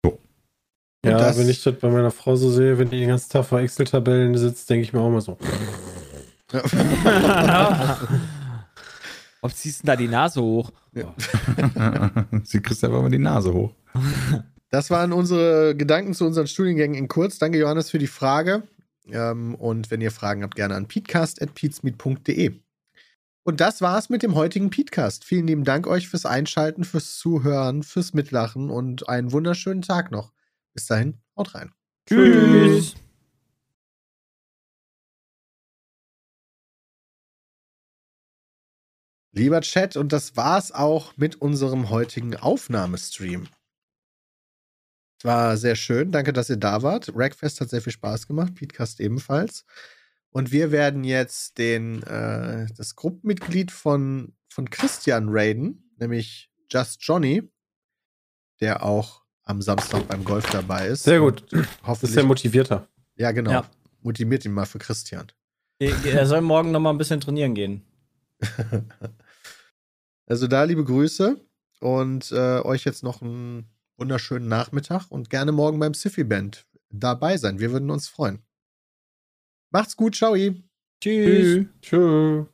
Und Ja, das- wenn ich das bei meiner Frau so sehe, wenn die den ganzen Tag vor Excel-Tabellen sitzt, denke ich mir auch mal so. (laughs) (laughs) Warum ziehst du da die Nase hoch? (laughs) Sie kriegst einfach mal die Nase hoch. Das waren unsere Gedanken zu unseren Studiengängen in kurz. Danke, Johannes, für die Frage. Ähm, und wenn ihr Fragen habt, gerne an peatcast.peatsmeet.de. Und das war's mit dem heutigen Peatcast. Vielen lieben Dank euch fürs Einschalten, fürs Zuhören, fürs Mitlachen und einen wunderschönen Tag noch. Bis dahin, haut rein. Tschüss. Lieber Chat, und das war's auch mit unserem heutigen Aufnahmestream. Es war sehr schön. Danke, dass ihr da wart. Rackfest hat sehr viel Spaß gemacht. Petecast ebenfalls. Und wir werden jetzt den, äh, das Gruppenmitglied von, von Christian raiden, nämlich Just Johnny, der auch am Samstag beim Golf dabei ist. Sehr gut. Das ist Hoffentlich. ja motivierter. ja, genau. Ja. Motiviert ihn mal für Christian. Er soll morgen noch mal ein bisschen trainieren gehen. (laughs) Also da liebe Grüße und äh, euch jetzt noch einen wunderschönen Nachmittag und gerne morgen beim Siffy Band dabei sein. Wir würden uns freuen. Macht's gut, ciao. Tschüss. Tschüss.